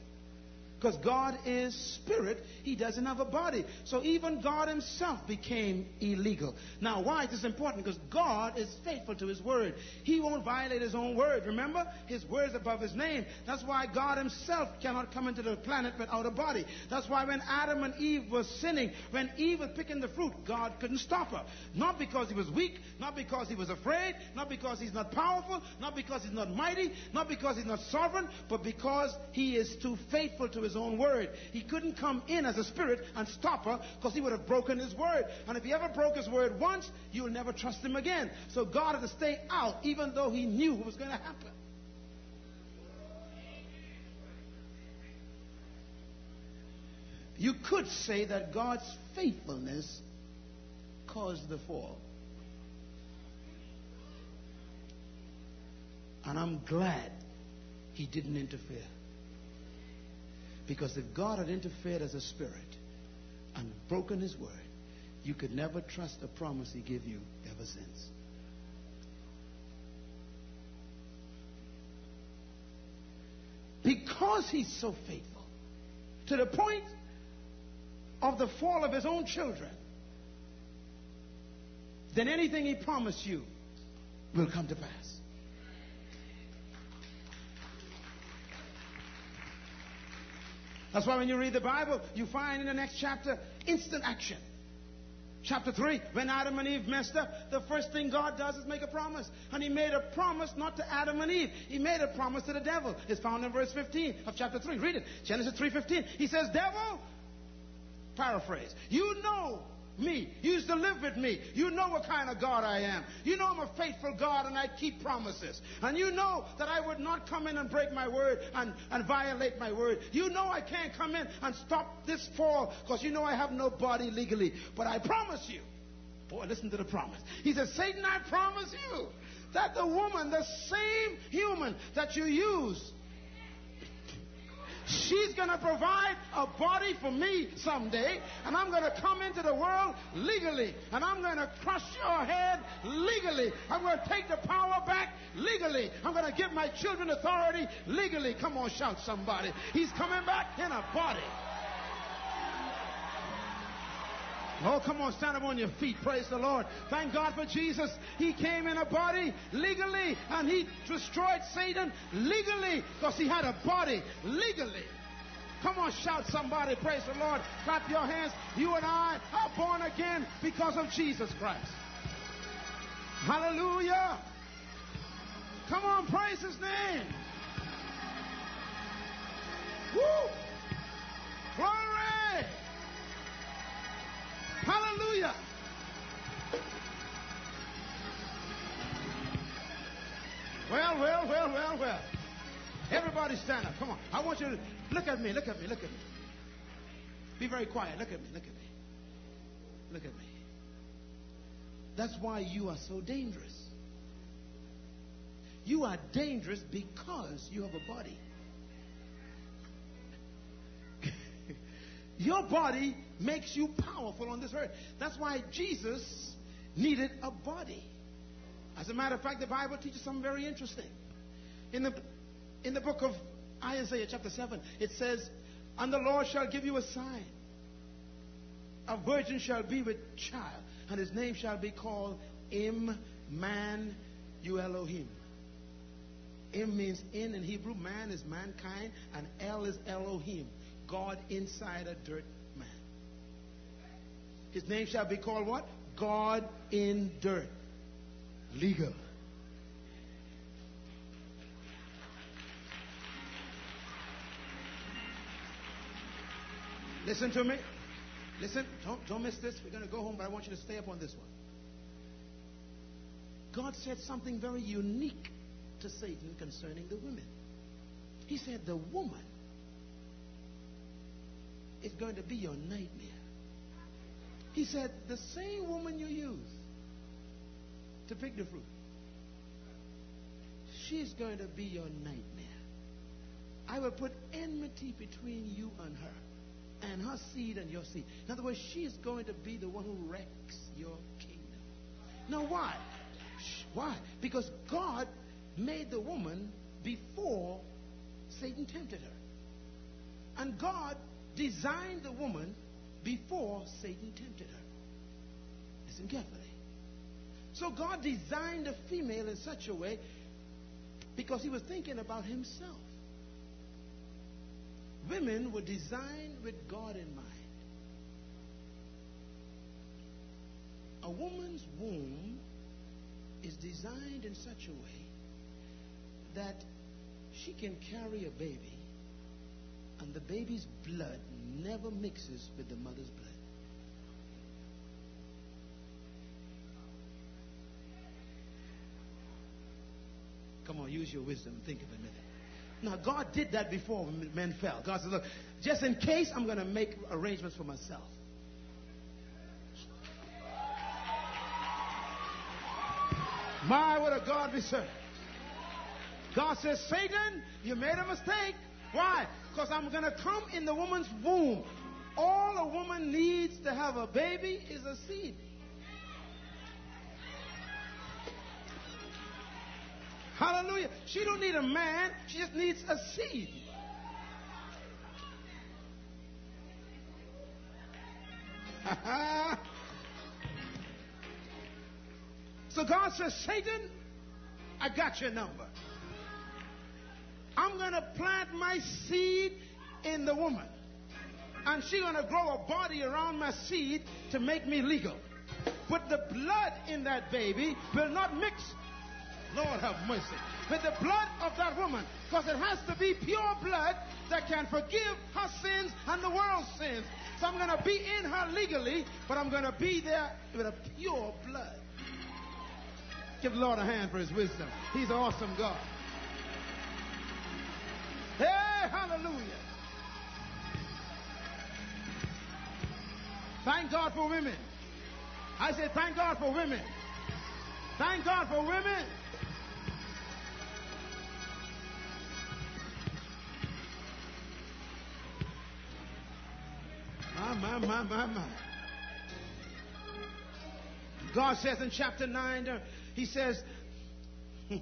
Because God is spirit, He doesn't have a body. So even God Himself became illegal. Now, why is this important? Because God is faithful to His word. He won't violate His own word. Remember? His word is above His name. That's why God Himself cannot come into the planet without a body. That's why when Adam and Eve were sinning, when Eve was picking the fruit, God couldn't stop her. Not because He was weak, not because He was afraid, not because He's not powerful, not because He's not mighty, not because He's not sovereign, but because He is too faithful to his own word. He couldn't come in as a spirit and stop her because he would have broken his word. And if he ever broke his word once, you'll never trust him again. So God had to stay out even though he knew what was going to happen. You could say that God's faithfulness caused the fall. And I'm glad he didn't interfere. Because if God had interfered as a spirit and broken his word, you could never trust the promise he gave you ever since. Because he's so faithful, to the point of the fall of his own children, then anything he promised you will come to pass. That's why when you read the Bible, you find in the next chapter instant action. Chapter 3, when Adam and Eve messed up, the first thing God does is make a promise. And He made a promise not to Adam and Eve. He made a promise to the devil. It's found in verse 15 of chapter 3. Read it. Genesis 3.15. He says, Devil, paraphrase, you know me. Live with me. You know what kind of God I am. You know I'm a faithful God and I keep promises. And you know that I would not come in and break my word and, and violate my word. You know I can't come in and stop this fall because you know I have no body legally. But I promise you. Boy, listen to the promise. He says, Satan, I promise you that the woman, the same human that you use She's going to provide a body for me someday, and I'm going to come into the world legally, and I'm going to crush your head legally. I'm going to take the power back legally. I'm going to give my children authority legally. Come on, shout somebody. He's coming back in a body. Oh, come on, stand up on your feet. Praise the Lord. Thank God for Jesus. He came in a body legally and he destroyed Satan legally because he had a body legally. Come on, shout somebody. Praise the Lord. Clap your hands. You and I are born again because of Jesus Christ. Hallelujah. Want you to look at me. Look at me. Look at me. Be very quiet. Look at me. Look at me. Look at me. That's why you are so dangerous. You are dangerous because you have a body. (laughs) Your body makes you powerful on this earth. That's why Jesus needed a body. As a matter of fact, the Bible teaches something very interesting. In the, in the book of Isaiah, chapter 7, it says, And the Lord shall give you a sign. A virgin shall be with child, and his name shall be called Im Man Elohim. Im means in in Hebrew, man is mankind, and El is Elohim, God inside a dirt man. His name shall be called what? God in dirt. Legal. Listen to me. Listen, don't, don't miss this. We're going to go home, but I want you to stay up on this one. God said something very unique to Satan concerning the women. He said, The woman is going to be your nightmare. He said, The same woman you use to pick the fruit, she's going to be your nightmare. I will put enmity between you and her, and her seed and your seed. In other words, she is going to be the one who wrecks your kingdom. Now, why? Why? Because God made the woman before Satan tempted her. And God designed the woman before Satan tempted her. Listen carefully. So God designed the female in such a way because he was thinking about himself. Women were designed with God in mind. A woman's womb is designed in such a way that she can carry a baby and the baby's blood never mixes with the mother's blood. Come on, use your wisdom think of a minute. Now, God did that before men fell. God said, Look, just in case, I'm going to make arrangements for myself. My, what a God we serve. God says, Satan, you made a mistake. Why? Because I'm going to come in the woman's womb. All a woman needs to have a baby is a seed. Hallelujah. She don't need a man. She just needs a seed. (laughs) so God says, Satan, I got your number. I'm going to plant my seed in the woman. And she's going to grow a body around my seed to make me legal. But the blood in that baby will not mix. Lord have mercy. With the blood of that woman. Because it has to be pure blood that can forgive her sins and the world's sins. So I'm going to be in her legally, but I'm going to be there with a pure blood. Give the Lord a hand for his wisdom. He's an awesome God. Hey, hallelujah. Thank God for women. I say, thank God for women. Thank God for women. My, my, my, my, my. God says in chapter 9, uh, He says, (laughs)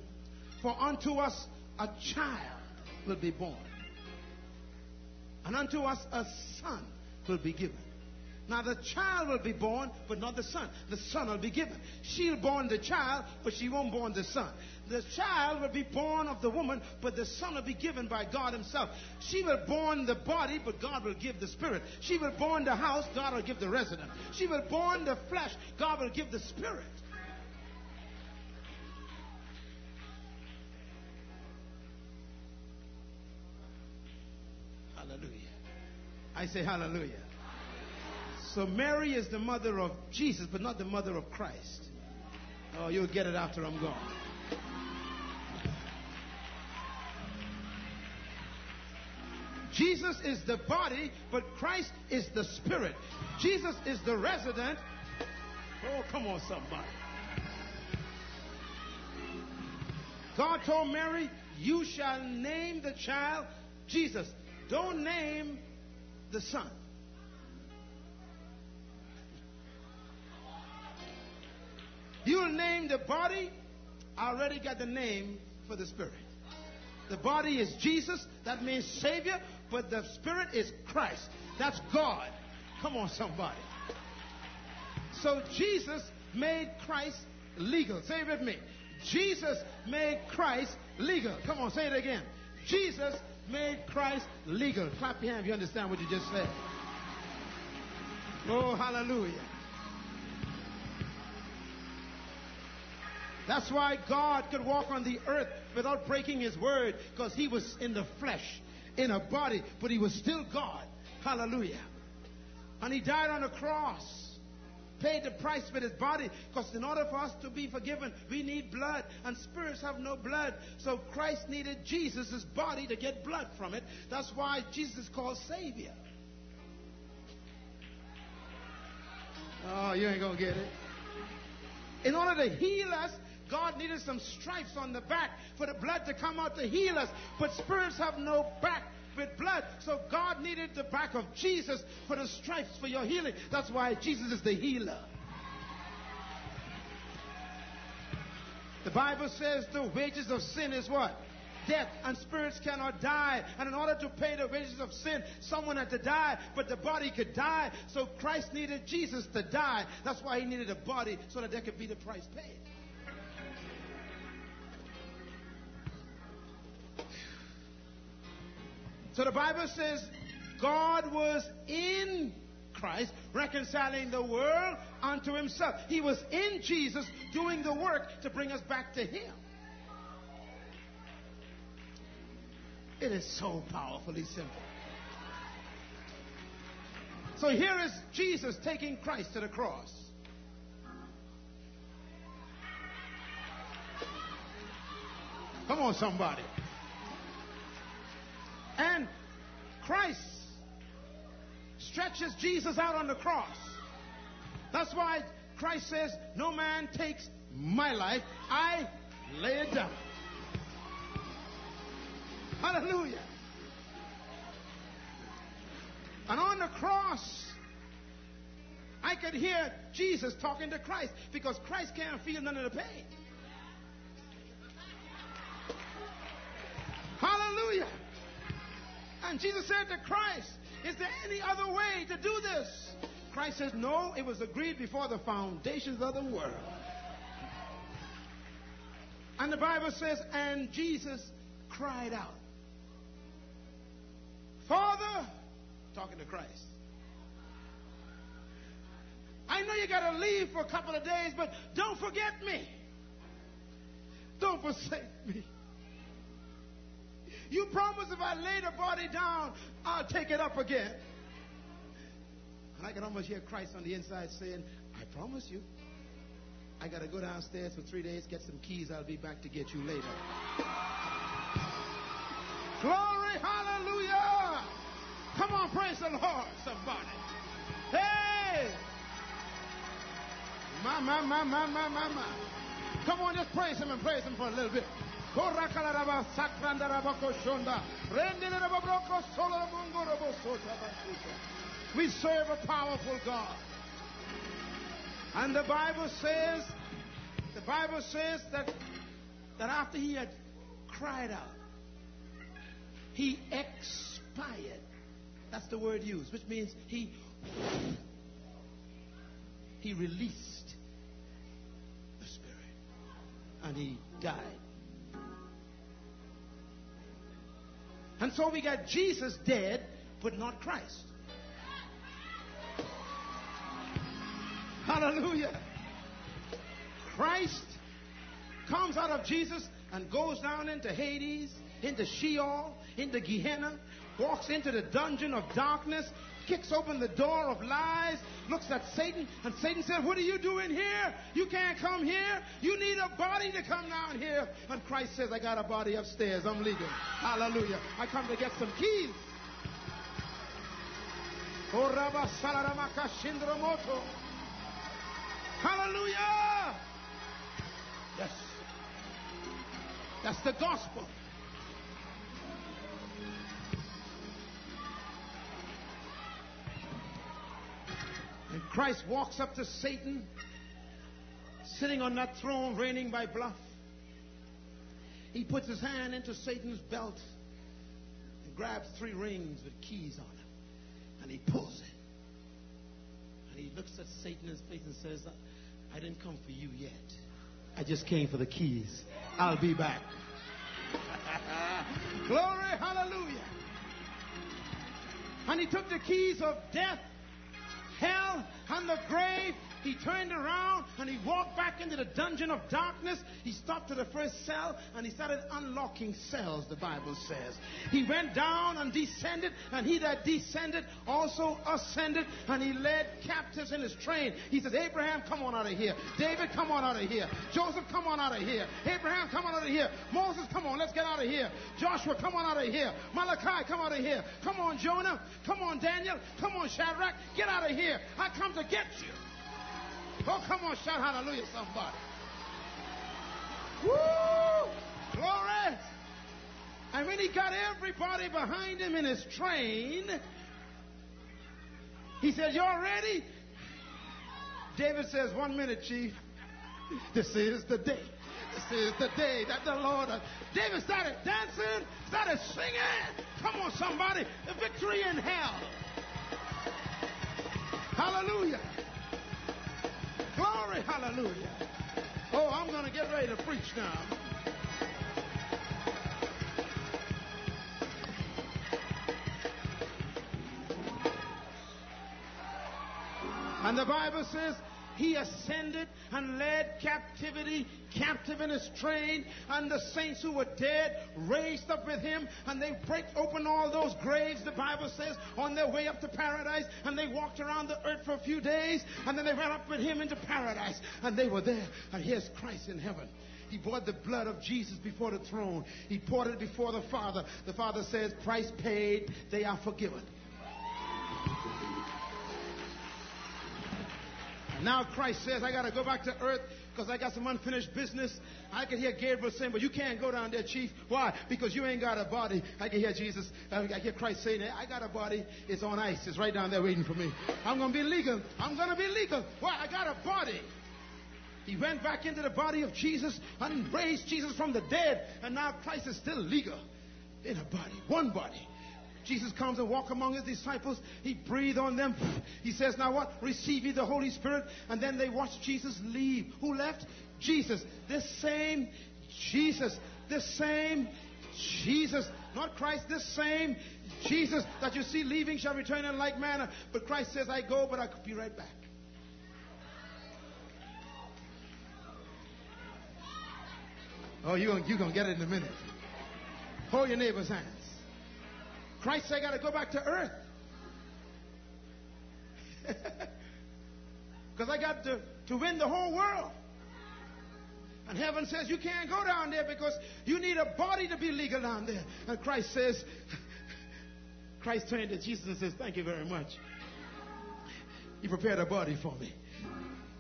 For unto us a child will be born. And unto us a son will be given. Now the child will be born, but not the son. The son will be given. She'll born the child, but she won't born the son. The child will be born of the woman, but the son will be given by God himself. She will born the body, but God will give the spirit. She will born the house, God will give the resident. She will born the flesh, God will give the spirit. Hallelujah. I say hallelujah. So Mary is the mother of Jesus, but not the mother of Christ. Oh, you'll get it after I'm gone. Jesus is the body, but Christ is the spirit. Jesus is the resident. Oh, come on, somebody. God told Mary, You shall name the child Jesus. Don't name the son. You'll name the body. I already got the name for the spirit. The body is Jesus. That means Savior. But the spirit is Christ. That's God. Come on, somebody. So Jesus made Christ legal. Say it with me. Jesus made Christ legal. Come on, say it again. Jesus made Christ legal. Clap your hand if you understand what you just said. Oh, hallelujah. That's why God could walk on the earth without breaking his word because he was in the flesh, in a body, but he was still God. Hallelujah. And he died on the cross paid the price with his body because in order for us to be forgiven, we need blood, and spirits have no blood. So Christ needed Jesus' body to get blood from it. That's why Jesus is called Savior. Oh, you ain't going to get it. In order to heal us, God needed some stripes on the back for the blood to come out to heal us. But spirits have no back with blood. So God needed the back of Jesus for the stripes for your healing. That's why Jesus is the healer. The Bible says the wages of sin is what? Death and spirits cannot die. And in order to pay the wages of sin, someone had to die, but the body could die. So Christ needed Jesus to die. That's why he needed a body so that there could be the price paid. So the Bible says God was in Christ, reconciling the world unto himself. He was in Jesus doing the work to bring us back to him. It is so powerfully simple. So here is Jesus taking Christ to the cross. Come on, somebody. And Christ stretches Jesus out on the cross. That's why Christ says, No man takes my life, I lay it down. Hallelujah. And on the cross, I could hear Jesus talking to Christ because Christ can't feel none of the pain. Hallelujah. And Jesus said to Christ, Is there any other way to do this? Christ says, No, it was agreed before the foundations of the world. And the Bible says, And Jesus cried out, Father, talking to Christ. I know you got to leave for a couple of days, but don't forget me. Don't forsake me. You promise if I lay the body down, I'll take it up again. And I can almost hear Christ on the inside saying, I promise you. I got to go downstairs for three days, get some keys. I'll be back to get you later. Glory, hallelujah. Come on, praise the Lord, somebody. Hey! My, my, my, my, my, my, my. Come on, just praise him and praise him for a little bit. We serve a powerful God. And the Bible says, the Bible says that, that after he had cried out, he expired. That's the word used, which means he he released the spirit and he died. And so we got Jesus dead, but not Christ. Hallelujah. Christ comes out of Jesus and goes down into Hades, into Sheol, into Gehenna, walks into the dungeon of darkness, kicks open the door of lies, looks at Satan, and Satan said, What are you doing here? You can't come here. You need a body to come down here. And Christ says, I got a body upstairs. I'm leaving. Hallelujah. I come to get some keys. Hallelujah. Yes. That's the gospel. And Christ walks up to Satan, sitting on that throne, reigning by bluff. He puts his hand into Satan's belt and grabs three rings with keys on them. And he pulls it. And he looks at Satan in his face and says, I didn't come for you yet. I just came for the keys. I'll be back. (laughs) Glory, hallelujah. And he took the keys of death, hell, and the grave, he turned around and he walked back into the dungeon of darkness. He stopped to the first cell and he started unlocking cells, the Bible says. He went down and descended, and he that descended also ascended, and he led captives in his train. He says, Abraham, come on out of here. David, come on out of here. Joseph, come on out of here. Abraham, come on out of here. Moses, come on, let's get out of here. Joshua, come on out of here. Malachi, come out of here. Come on, Jonah. Come on, Daniel. Come on, Shadrach. Get out of here. I come to get you. Oh, come on, shout hallelujah, somebody. Woo! Glory! And when he got everybody behind him in his train, he said, Y'all ready? David says, One minute, Chief. This is the day. This is the day that the Lord. David started dancing, started singing. Come on, somebody. The victory in hell. Hallelujah. Glory, hallelujah. Oh, I'm going to get ready to preach now. And the Bible says he ascended and led captivity captive in his train, and the saints who were dead raised up with him, and they break open all those graves, the Bible says, on their way up to paradise, and they walked around the earth for a few days, and then they went up with him into paradise, and they were there. And here's Christ in heaven. He brought the blood of Jesus before the throne. He poured it before the Father. The Father says, Price paid, they are forgiven. Now Christ says, I got to go back to earth because I got some unfinished business. I can hear Gabriel saying, but you can't go down there, chief. Why? Because you ain't got a body. I can hear Jesus, uh, I can hear Christ saying, I got a body. It's on ice. It's right down there waiting for me. I'm going to be legal. I'm going to be legal. Why? I got a body. He went back into the body of Jesus and raised Jesus from the dead. And now Christ is still legal in a body, one body. Jesus comes and walks among his disciples. He breathed on them. He says, now what? Receive ye the Holy Spirit. And then they watch Jesus leave. Who left? Jesus. This same Jesus. This same Jesus. Not Christ. This same Jesus that you see leaving shall return in like manner. But Christ says, I go, but I'll be right back. Oh, you're going you to get it in a minute. Hold your neighbor's hands. Christ said, I got to go back to earth. (laughs) Because I got to, to win the whole world. And heaven says, You can't go down there because you need a body to be legal down there. And Christ says, (laughs) Christ turned to Jesus and says, Thank you very much. You prepared a body for me.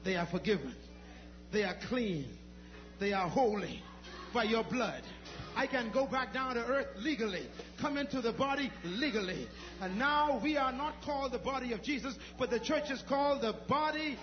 They are forgiven, they are clean, they are holy by your blood. I can go back down to earth legally, come into the body legally. And now we are not called the body of Jesus, but the church is called the body